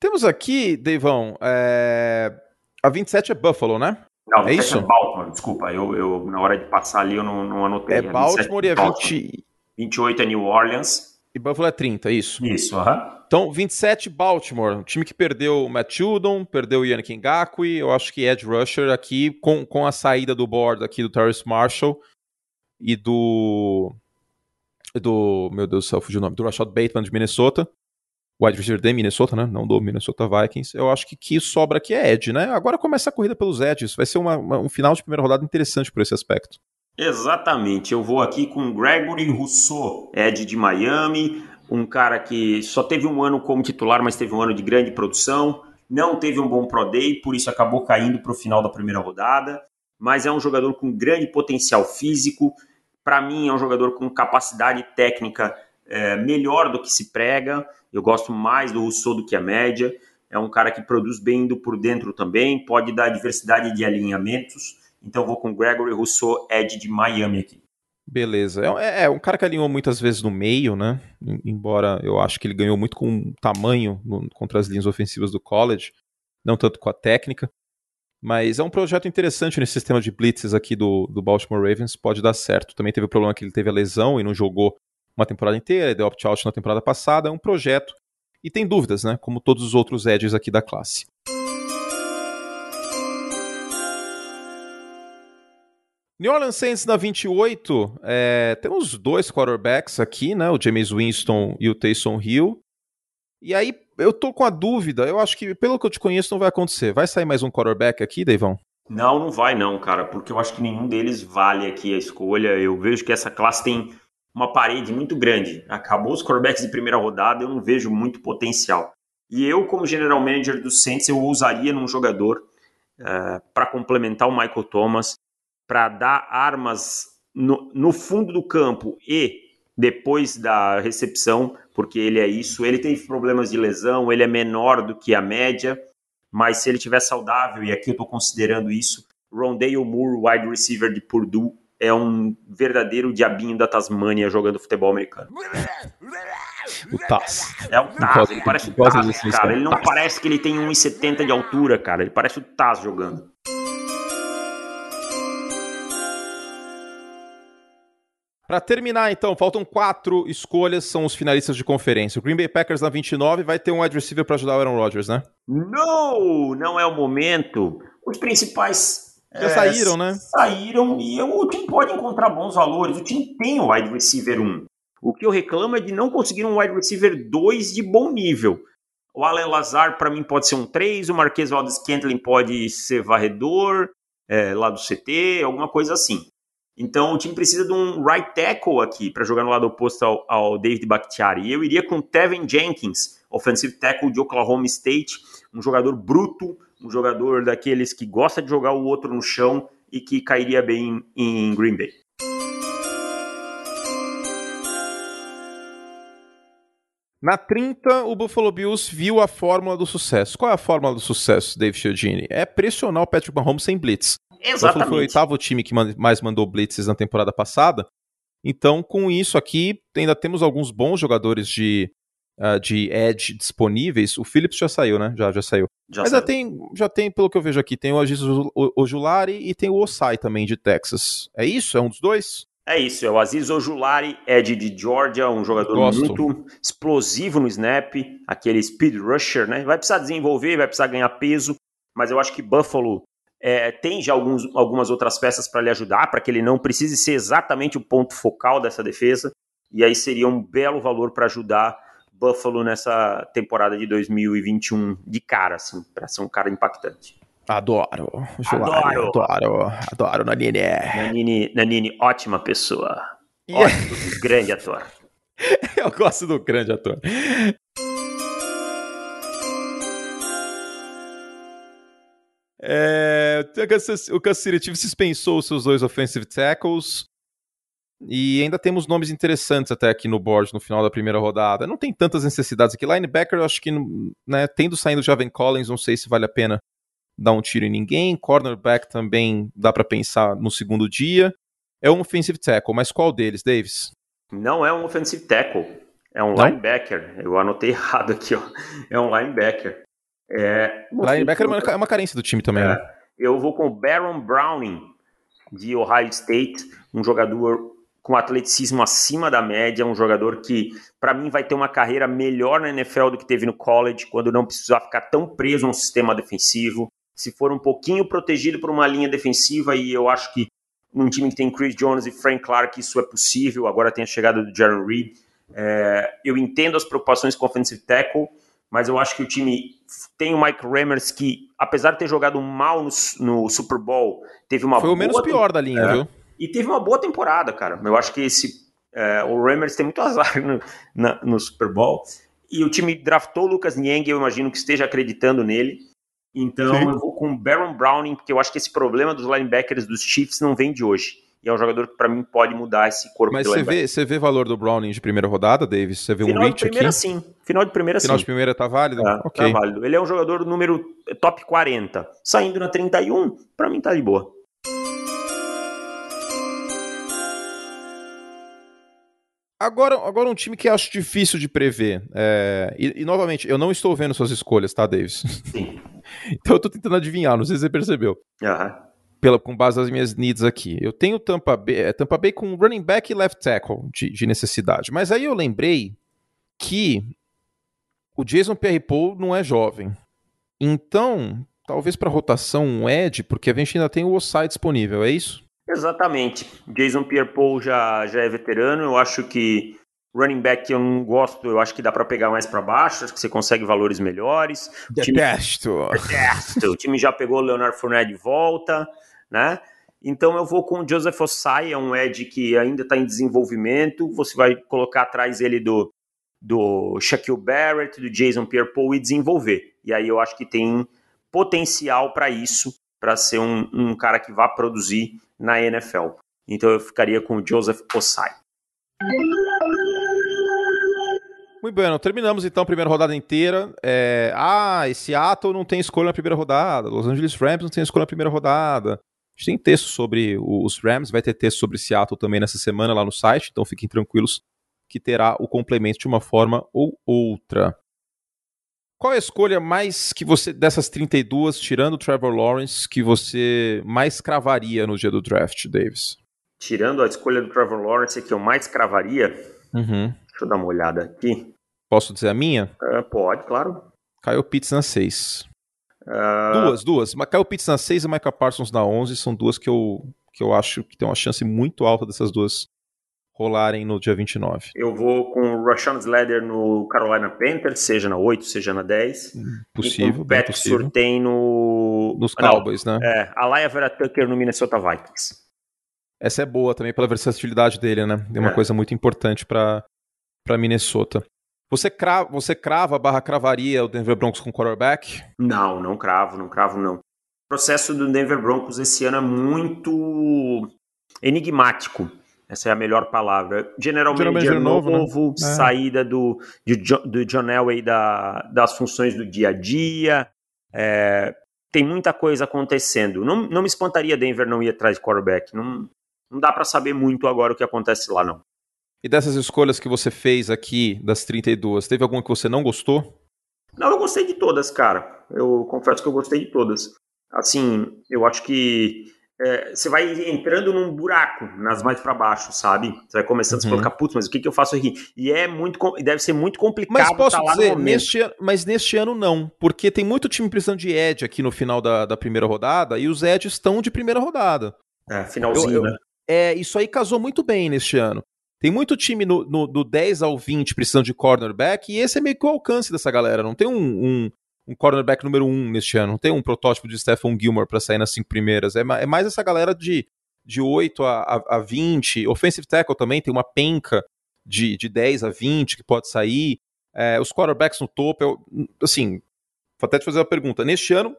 Temos aqui, Deivão, é... a 27 é Buffalo, né? Não, é isso? É Baltimore, desculpa. Eu, eu, na hora de passar ali, eu não, não anotei. É Baltimore e é 20... 28 é New Orleans. E Buffalo é 30, é isso? Isso, aham. Uh -huh. Então, 27 Baltimore, um time que perdeu o Matt Judon, perdeu o Yannick Ngakwe, eu acho que Ed Rusher aqui, com, com a saída do board aqui do Terrence Marshall e do... do, meu Deus do céu, fugiu o nome, do Rashad Bateman de Minnesota, wide receiver de Minnesota, né? Não do Minnesota Vikings. Eu acho que que sobra aqui é Ed, né? Agora começa a corrida pelos Edges. Vai ser uma, uma, um final de primeira rodada interessante por esse aspecto. Exatamente. Eu vou aqui com Gregory Rousseau, Ed de Miami, um cara que só teve um ano como titular, mas teve um ano de grande produção. Não teve um bom Pro Day, por isso acabou caindo para o final da primeira rodada. Mas é um jogador com grande potencial físico. Para mim, é um jogador com capacidade técnica é, melhor do que se prega. Eu gosto mais do Rousseau do que a média. É um cara que produz bem indo por dentro também, pode dar diversidade de alinhamentos. Então vou com Gregory Rousseau, Ed de Miami aqui. Beleza. É, é, é, um cara que alinhou muitas vezes no meio, né? Embora eu acho que ele ganhou muito com tamanho no, contra as linhas ofensivas do college, não tanto com a técnica. Mas é um projeto interessante nesse sistema de blitzes aqui do, do Baltimore Ravens, pode dar certo. Também teve o problema que ele teve a lesão e não jogou uma temporada inteira, deu opt-out na temporada passada, é um projeto e tem dúvidas, né? Como todos os outros edges aqui da classe. New Orleans Saints na 28, é, temos dois quarterbacks aqui, né? O James Winston e o Taysom Hill. E aí eu tô com a dúvida, eu acho que pelo que eu te conheço não vai acontecer. Vai sair mais um quarterback aqui, Deivão? Não, não vai não, cara, porque eu acho que nenhum deles vale aqui a escolha. Eu vejo que essa classe tem uma parede muito grande. Acabou os quarterbacks de primeira rodada, eu não vejo muito potencial. E eu, como general manager do Saints, eu ousaria num jogador uh, eh, para complementar o Michael Thomas, para dar armas no, no, fundo do campo e depois da recepção, porque ele é isso. Ele teve problemas de lesão, ele é menor do que a média, mas se ele tiver saudável, e aqui eu estou considerando isso, Rondale Moore, wide receiver de Purdue, é um verdadeiro diabinho da Tasmânia jogando futebol americano. O Taz. É o Taz, ele parece o Taz, cara. Ele não parece que ele tem 1,70 de altura, cara. Ele parece o Taz jogando. Para terminar, então, faltam quatro escolhas, são os finalistas de conferência. O Green Bay Packers na 29 vai ter um wide receiver para ajudar o Aaron Rodgers, né? Não, não é o momento. Os principais já é, saíram, né? Saíram e o time pode encontrar bons valores. O time tem o wide receiver 1. O que eu reclamo é de não conseguir um wide receiver 2 de bom nível. O Alan Lazar, para mim, pode ser um 3. O Marquês Valdez Kentlin pode ser varredor é, lá do CT, alguma coisa assim. Então o time precisa de um right tackle aqui para jogar no lado oposto ao, ao David Bakhtiari. E eu iria com Tevin Jenkins, offensive tackle de Oklahoma State, um jogador bruto, um jogador daqueles que gosta de jogar o outro no chão e que cairia bem em Green Bay. Na 30, o Buffalo Bills viu a fórmula do sucesso. Qual é a fórmula do sucesso, Dave Chiodini? É pressionar o Patrick Mahomes sem blitz. Exatamente. O Buffalo foi o oitavo time que mais mandou blitzes na temporada passada. Então, com isso aqui, ainda temos alguns bons jogadores de uh, de Edge disponíveis, o Phillips já saiu, né? Já, já saiu. Já Mas saiu. Já, tem, já tem, pelo que eu vejo aqui, tem o Aziz Ojulari e tem o Osai também de Texas. É isso? É um dos dois? É isso, é o Aziz Ojulari, Ed de Georgia, um jogador Gosto. muito explosivo no snap, aquele speed rusher, né? Vai precisar desenvolver, vai precisar ganhar peso, mas eu acho que Buffalo é, tem já alguns, algumas outras peças para lhe ajudar, para que ele não precise ser exatamente o ponto focal dessa defesa, e aí seria um belo valor para ajudar Buffalo nessa temporada de 2021 de cara, assim, para ser um cara impactante. Adoro. Adoro. Adoro. Adoro Nanini. Nanini, Nanini ótima pessoa. Yeah. Ótimo, grande ator. Eu gosto do grande ator. É, É, o Kansas City Chiefs dispensou os seus dois offensive tackles. E ainda temos nomes interessantes até aqui no board no final da primeira rodada. Não tem tantas necessidades aqui. Linebacker, eu acho que, né, tendo saindo o Javen Collins, não sei se vale a pena dar um tiro em ninguém. Cornerback também dá para pensar no segundo dia. É um offensive tackle, mas qual deles, Davis? Não é um offensive tackle, é um Não? linebacker. Eu anotei errado aqui, ó. É um linebacker. É, linebacker é uma carência do time também, é, né? Eu vou com o Baron Browning, de Ohio State, um jogador com atleticismo acima da média, um jogador que, para mim, vai ter uma carreira melhor na NFL do que teve no college, quando não precisar ficar tão preso a um sistema defensivo. Se for um pouquinho protegido por uma linha defensiva, e eu acho que num time que tem Chris Jones e Frank Clark, isso é possível. Agora tem a chegada do Jaron Reed. É, eu entendo as preocupações com o offensive tackle, mas eu acho que o time tem o Mike Rammers que, apesar de ter jogado mal no, no Super Bowl, teve uma Foi o menos pior da linha, é, viu? E teve uma boa temporada, cara. Eu acho que esse é, o Rammers tem muito azar no, na, no Super Bowl. E o time draftou o Lucas Niang, eu imagino que esteja acreditando nele. Então Sim. eu vou com o Baron Browning, porque eu acho que esse problema dos linebackers dos Chiefs não vem de hoje. E é um jogador que, para mim, pode mudar esse corpo Mas você vê, você vê valor do Browning de primeira rodada, Davis? Você vê Final um reach de primeira, aqui? sim. Final de primeira, Final sim. de primeira tá válido? É, ok. Tá válido. Ele é um jogador número top 40. Saindo na 31, para mim tá de boa. Agora, agora um time que acho difícil de prever. É... E, e, novamente, eu não estou vendo suas escolhas, tá, Davis? Sim. então eu tô tentando adivinhar, não sei se você percebeu. Aham pela, com base nas minhas needs aqui. Eu tenho Tampa Bay, é, Tampa Bay com running back e left tackle de, de necessidade. Mas aí eu lembrei que o Jason Pierre-Paul não é jovem. Então, talvez para rotação um Ed, porque a gente ainda tem o Osai disponível, é isso? Exatamente. Jason Pierre-Paul já, já é veterano, eu acho que running back eu não gosto, eu acho que dá para pegar mais para baixo, acho que você consegue valores melhores. Detesto. O time, detesto. o time já pegou o Leonardo Fournette de volta, né? Então eu vou com o Joseph Osai, é um Ed que ainda está em desenvolvimento. Você vai colocar atrás ele do, do Shaquille Barrett, do Jason Pierre-Paul e desenvolver. E aí eu acho que tem potencial para isso, para ser um, um, cara que vá produzir na NFL. Então eu ficaria com o Joseph Osai. Muito bem, terminamos então a primeira rodada inteira. É... Ah, esse Seattle não tem escolha na primeira rodada. Los Angeles Rams não tem escolha na primeira rodada gente tem texto sobre os Rams, vai ter texto sobre Seattle também nessa semana lá no site, então fiquem tranquilos que terá o complemento de uma forma ou outra. Qual é a escolha mais que você, dessas 32, tirando o Trevor Lawrence, que você mais cravaria no dia do draft, Davis? Tirando a escolha do Trevor Lawrence, que eu mais cravaria? Uhum. Deixa eu dar uma olhada aqui. Posso dizer a minha? Uh, pode, claro. Kyle Pitts na 6. Uh... Duas, duas. Kyle Pitts na 6 e Micah Parsons na 11 são duas que eu, que eu acho que tem uma chance muito alta dessas duas rolarem no dia 29. Eu vou com o Rashawn Slater no Carolina Panthers, seja na 8, seja na 10. Possível, e com o Pat Surtain no... Nos Cowboys, Não, né? É, a Laia Vera Tucker no Minnesota Vikings. Essa é boa também pela versatilidade dele, né? É uma é. coisa muito importante para Minnesota. Você crava, você crava barra cravaria o Denver Broncos com quarterback? Não, não cravo, não cravo não. O processo do Denver Broncos esse ano é muito enigmático. Essa é a melhor palavra. General, General Manager novo, novo né? saída do, de, do John Elway da, das funções do dia a dia. É, tem muita coisa acontecendo. Não, não me espantaria Denver não ir atrás de quarterback. Não, não dá para saber muito agora o que acontece lá, não. E dessas escolhas que você fez aqui, das 32, teve alguma que você não gostou? Não, eu gostei de todas, cara. Eu confesso que eu gostei de todas. Assim, eu acho que é, você vai entrando num buraco nas mais para baixo, sabe? Você vai começando uhum. a se colocar, putz, mas o que, que eu faço aqui? E é muito, deve ser muito complicado. Mas posso tá dizer, neste, mas neste ano não, porque tem muito time precisando de Ed aqui no final da, da primeira rodada e os Eds estão de primeira rodada. É, finalzinho, eu, eu, né? É, isso aí casou muito bem neste ano. Tem muito time no, no, do 10 ao 20 precisando de cornerback, e esse é meio que o alcance dessa galera. Não tem um, um, um cornerback número 1 neste ano, não tem um protótipo de Stephen Gilmore para sair nas cinco primeiras. É, é, mais essa galera de, de 8 a, a, a 20. Offensive tackle também tem uma penca de, de 10 a 20 que pode sair. É, os quarterbacks no topo, assim, vou até te fazer uma pergunta. Neste ano,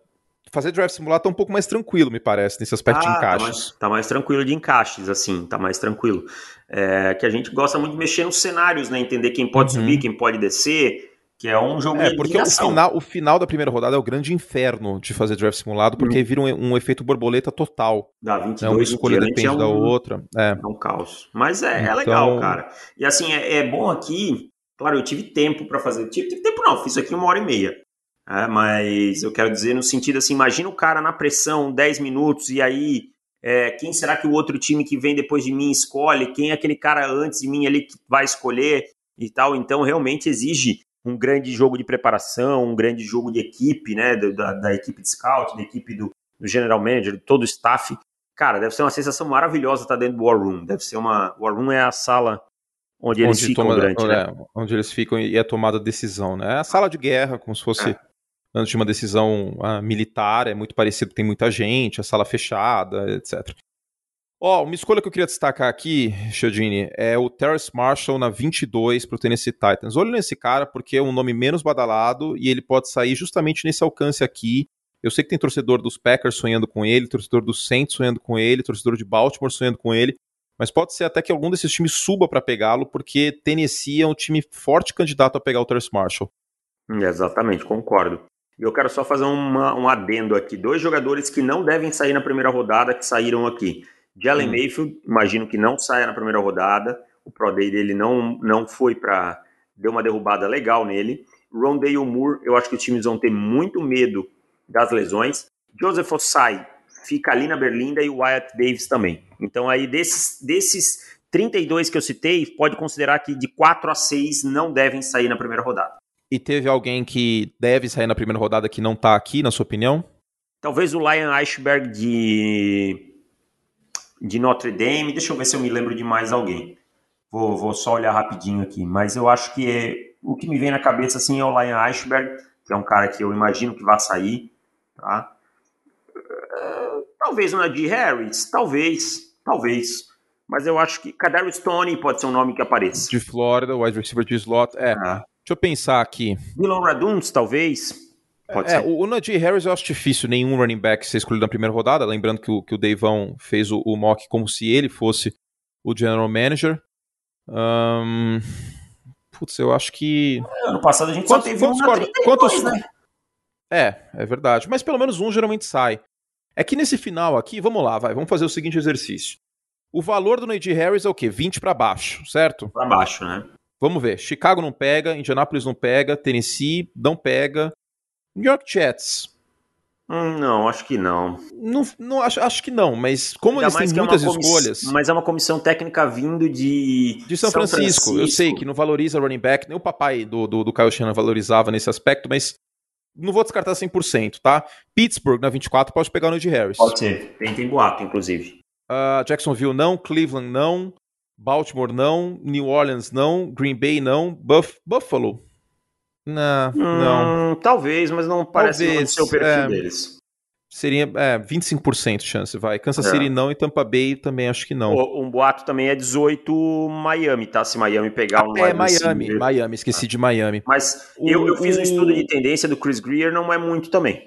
fazer draft simulado tá um pouco mais tranquilo, me parece, nesse aspecto ah, de encaixes. Tá mais, tá mais, tranquilo de encaixes, assim, tá mais tranquilo. É, que a gente gosta muito de mexer nos cenários, né? Entender quem pode uhum. subir, quem pode descer, que é um jogo é, porque o final, o final da primeira rodada é o grande inferno de fazer draft simulado, porque uhum. vira um, um, efeito borboleta total. Dá 22, né? Uma escolha depende é um, da outra. É. é um caos. Mas é, então... é legal, cara. E assim, é, é bom aqui. Claro, eu tive tempo para fazer. Tive, tive tempo não, fiz aqui uma hora e meia. É, mas eu quero dizer no sentido assim, imagina o cara na pressão 10 minutos e aí é, quem será que o outro time que vem depois de mim escolhe? Quem é aquele cara antes de mim ali que vai escolher e tal? Então realmente exige um grande jogo de preparação, um grande jogo de equipe, né? Da, da equipe de scout, da equipe do, do general manager, de todo o staff. Cara, deve ser uma sensação maravilhosa estar dentro do War Room. Deve ser uma. War Room é a sala onde eles onde ficam toma, durante, né? é, né? Onde eles ficam e é tomada decisão, né? É a sala de guerra, como se fosse. É antes de uma decisão uh, militar, é muito parecido, tem muita gente, a sala fechada, etc. Ó, oh, uma escolha que eu queria destacar aqui, Chiodini, é o Terrace Marshall na 22 para o Tennessee Titans. Olha nesse cara porque é um nome menos badalado e ele pode sair justamente nesse alcance aqui. Eu sei que tem torcedor dos Packers sonhando com ele, torcedor dos Saints sonhando com ele, torcedor de Baltimore sonhando com ele, mas pode ser até que algum desses times suba para pegá-lo, porque Tennessee é um time forte candidato a pegar o Terrace Marshall. Exatamente, concordo. E eu quero só fazer uma, um adendo aqui. Dois jogadores que não devem sair na primeira rodada que saíram aqui. Jalen hum. Mayfield, imagino que não saia na primeira rodada. O Pro Day dele não, não foi para. Deu uma derrubada legal nele. Rondale Moore, eu acho que os times vão ter muito medo das lesões. Joseph Osai fica ali na Berlinda e o Wyatt Davis também. Então, aí, desses, desses 32 que eu citei, pode considerar que de 4 a 6 não devem sair na primeira rodada. E teve alguém que deve sair na primeira rodada que não tá aqui, na sua opinião? Talvez o Lion Iceberg de, de Notre Dame. Deixa eu ver se eu me lembro de mais alguém. Vou, vou só olhar rapidinho aqui. Mas eu acho que é, o que me vem na cabeça assim é o Lion Iceberg, que é um cara que eu imagino que vai sair. Tá? Talvez o Nadir Harris, talvez, talvez. Mas eu acho que Kadarius Stone pode ser um nome que apareça. De Flórida, wide receiver de slot. É, ah. Deixa eu pensar aqui. Dylan Raduns, talvez. Pode é, ser. o, o Najee Harris eu acho difícil nenhum running back ser escolhido na primeira rodada. Lembrando que o, que o Davão fez o, o mock como se ele fosse o general manager. Um, putz, eu acho que. É, ano passado a gente quantos, só teve quantos, um 32, quantos, né? É, é verdade. Mas pelo menos um geralmente sai. É que nesse final aqui, vamos lá, vai, vamos fazer o seguinte exercício. O valor do Najee Harris é o quê? 20 para baixo, certo? Para baixo, né? Vamos ver. Chicago não pega, Indianapolis não pega, Tennessee não pega. New York Jets. Hum, não, acho que não. Não, não acho, acho que não, mas como Ainda eles têm é muitas é escolhas. Mas é uma comissão técnica vindo de. De São, São Francisco. Francisco. Eu sei que não valoriza running back, nem o papai do, do, do Kyle Shannon valorizava nesse aspecto, mas não vou descartar 100%, tá? Pittsburgh na 24 pode pegar o Ned Harris. Pode ser. Tem, tem boato, inclusive. Uh, Jacksonville não, Cleveland não, Baltimore não, New Orleans não, Green Bay não, Buff Buffalo. Não, hum, não. Talvez, mas não parece talvez, ser o perfil é, deles. Seria é, 25% chance, vai. Kansas é. City não e Tampa Bay também acho que não. Um boato também é 18 Miami, tá? Se Miami pegar um. É, Miami, Miami, esqueci de Miami. Mas o, eu, eu fiz um estudo de tendência do Chris Greer, não é muito também.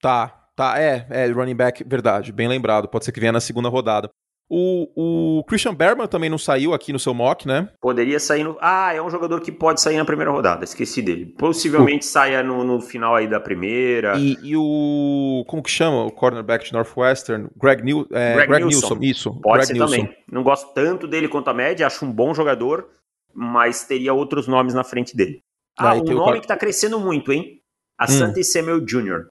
Tá, tá, é, é, running back, verdade, bem lembrado. Pode ser que venha na segunda rodada. O, o Christian Berman também não saiu aqui no seu mock, né? Poderia sair no. Ah, é um jogador que pode sair na primeira rodada, esqueci dele. Possivelmente saia no, no, final aí da primeira. E, e, o. Como que chama? O cornerback de Northwestern? Greg, New, é, Greg, Greg Nilsson. Isso. Pode Greg ser Nilsson. também. Não gosto tanto dele quanto a média, acho um bom jogador, mas teria outros nomes na frente dele. Ah, ah um nome o... que tá crescendo muito, hein? Asante hum. Samuel Jr.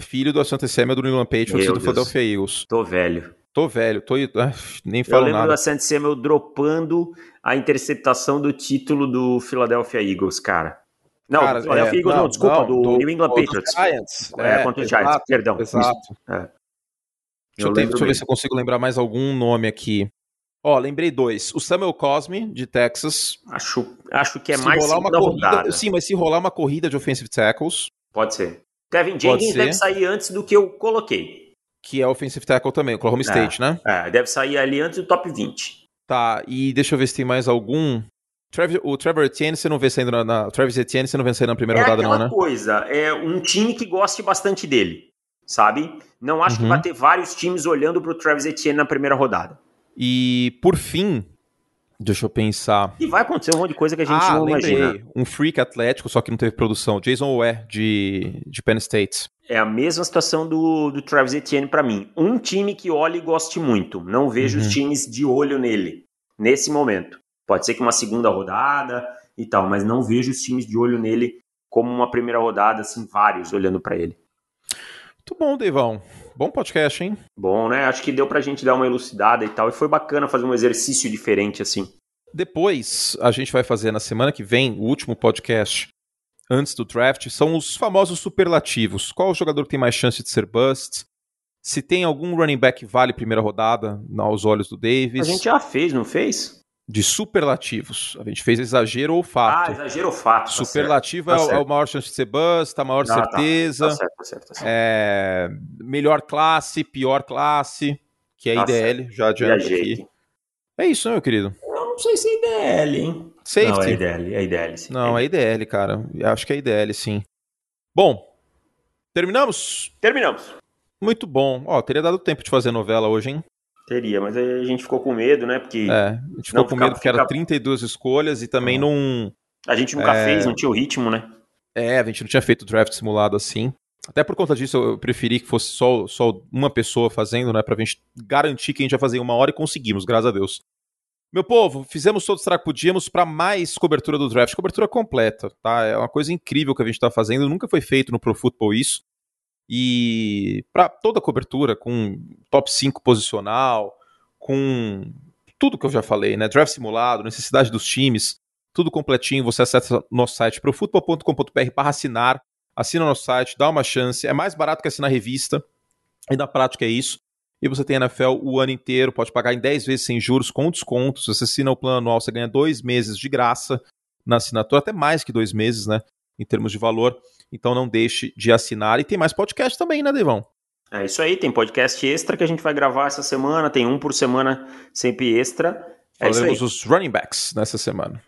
Filho do Asante Samuel do New England Patriots e do Philadelphia Eagles. Tô velho. Tô velho, tô. Nem falo nada. Eu lembro nada. da Sandy Samuel dropando a interceptação do título do Philadelphia Eagles, cara. Não, cara, Philadelphia é, Eagles não, não desculpa, não, do, do, New England Patriots. Giants. É, é, contra os Giants, perdão. Exato. É. Deixa, eu, ter, deixa eu ver se eu consigo lembrar mais algum nome aqui. Ó, lembrei dois. O Samuel Cosme, de Texas. Acho, acho que é se mais rolar uma corrida, rodada. Sim, mas se rolar uma corrida de offensive tackles... Pode ser. Kevin Jenkins deve sair antes do que eu coloquei que é offensive tackle também, Oklahoma State, é, né? É, deve sair ali antes do top 20. Tá, e deixa eu ver se tem mais algum. o Trevor Etienne você não vê saindo na, na Travis Etienne você não vê saindo na primeira é rodada não, né? coisa, é um time que goste bastante dele. sabe? Não acho uhum. que vai ter vários times olhando para o Travis Etienne na primeira rodada. E por fim, deixa eu pensar. E vai acontecer um monte de coisa que a gente ah, não lembrei. imagina. Um freak atlético, só que não teve produção. Jason Ware, de, de Penn State. É a mesma situação do, do Travis Etienne para mim. Um time que olhe e goste muito. Não vejo uhum. os times de olho nele, nesse momento. Pode ser que uma segunda rodada e tal, mas não vejo os times de olho nele como uma primeira rodada, assim, vários olhando para ele. Muito bom, Deivão. Bom podcast, hein? Bom, né? Acho que deu pra gente dar uma elucidada e tal. E foi bacana fazer um exercício diferente, assim. Depois, a gente vai fazer na semana que vem, o último podcast antes do draft, são os famosos superlativos. Qual o jogador tem mais chance de ser bust? Se tem algum running back vale primeira rodada aos olhos do Davis. A gente já fez, não fez? De superlativos. A gente fez exagero ou fato. Ah, exagero ou fato. Tá Superlativo tá é, o, é, o maior chance de ser bust, a maior ah, certeza. Tá, tá certo, tá certo, tá certo. É, melhor classe, pior classe, que é tá IDL, certo. já adianta aqui. É isso, meu querido? Eu não sei se é IDL, hein? Safety. Não, é IDL, é IDL, sim. Não, é IDL, cara. Acho que é IDL, sim. Bom, terminamos? Terminamos. Muito bom. Ó, teria dado tempo de fazer novela hoje, hein? Teria, mas a gente ficou com medo, né? Porque. É, a gente ficou com medo porque era 32 escolhas e também não. A gente nunca é... fez, não tinha o ritmo, né? É, a gente não tinha feito draft simulado assim. Até por conta disso, eu preferi que fosse só, só uma pessoa fazendo, né? Pra gente garantir que a gente ia fazer em uma hora e conseguimos, graças a Deus. Meu povo, fizemos todo o que podíamos para mais cobertura do draft, cobertura completa, tá? É uma coisa incrível que a gente tá fazendo, nunca foi feito no Pro Football isso. E para toda a cobertura, com top 5 posicional, com tudo que eu já falei, né? Draft simulado, necessidade dos times, tudo completinho, você acessa nosso site profutbol.com.br para assinar, assina nosso site, dá uma chance, é mais barato que assinar revista, e na prática é isso. E você tem NFL o ano inteiro, pode pagar em 10 vezes sem juros com desconto. Se você assina o plano anual, você ganha dois meses de graça na assinatura, até mais que dois meses, né? Em termos de valor. Então não deixe de assinar. E tem mais podcast também, né, Devão? É isso aí, tem podcast extra que a gente vai gravar essa semana, tem um por semana sempre extra. É falaremos os running backs nessa semana.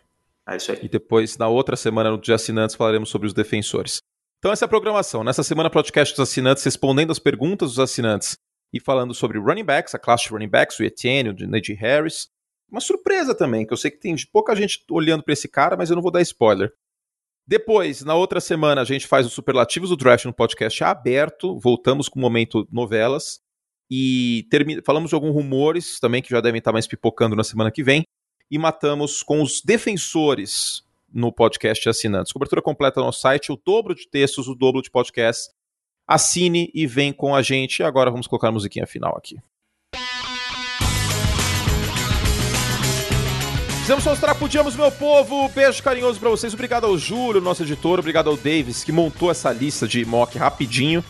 É isso aí. E depois, na outra semana, no de assinantes, falaremos sobre os defensores. Então essa é a programação. Nessa semana, podcast dos assinantes respondendo as perguntas dos assinantes e falando sobre running backs, a classe de running backs, o Etienne, o Najee Harris. Uma surpresa também, que eu sei que tem pouca gente olhando para esse cara, mas eu não vou dar spoiler. Depois, na outra semana, a gente faz os superlativos do draft no podcast aberto. Voltamos com o momento novelas. E termi... falamos de alguns rumores também que já devem estar mais pipocando na semana que vem. E matamos com os defensores no podcast assinantes. Cobertura completa no nosso site, o dobro de textos, o dobro de podcasts. Assine e vem com a gente. Agora vamos colocar a musiquinha final aqui. Fizemos só os trapudíamos, meu povo. Beijo carinhoso para vocês. Obrigado ao Júlio, nosso editor. Obrigado ao Davis, que montou essa lista de mock rapidinho.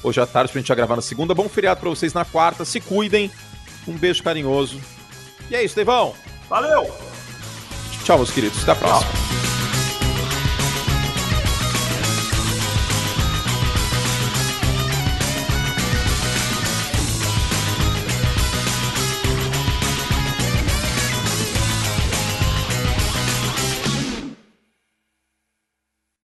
Hoje à tarde pra gente já gravar na segunda. Bom feriado para vocês na quarta. Se cuidem. Um beijo carinhoso. E é isso, Devão. Valeu. Tchau, meus queridos. Até a próxima. Tchau.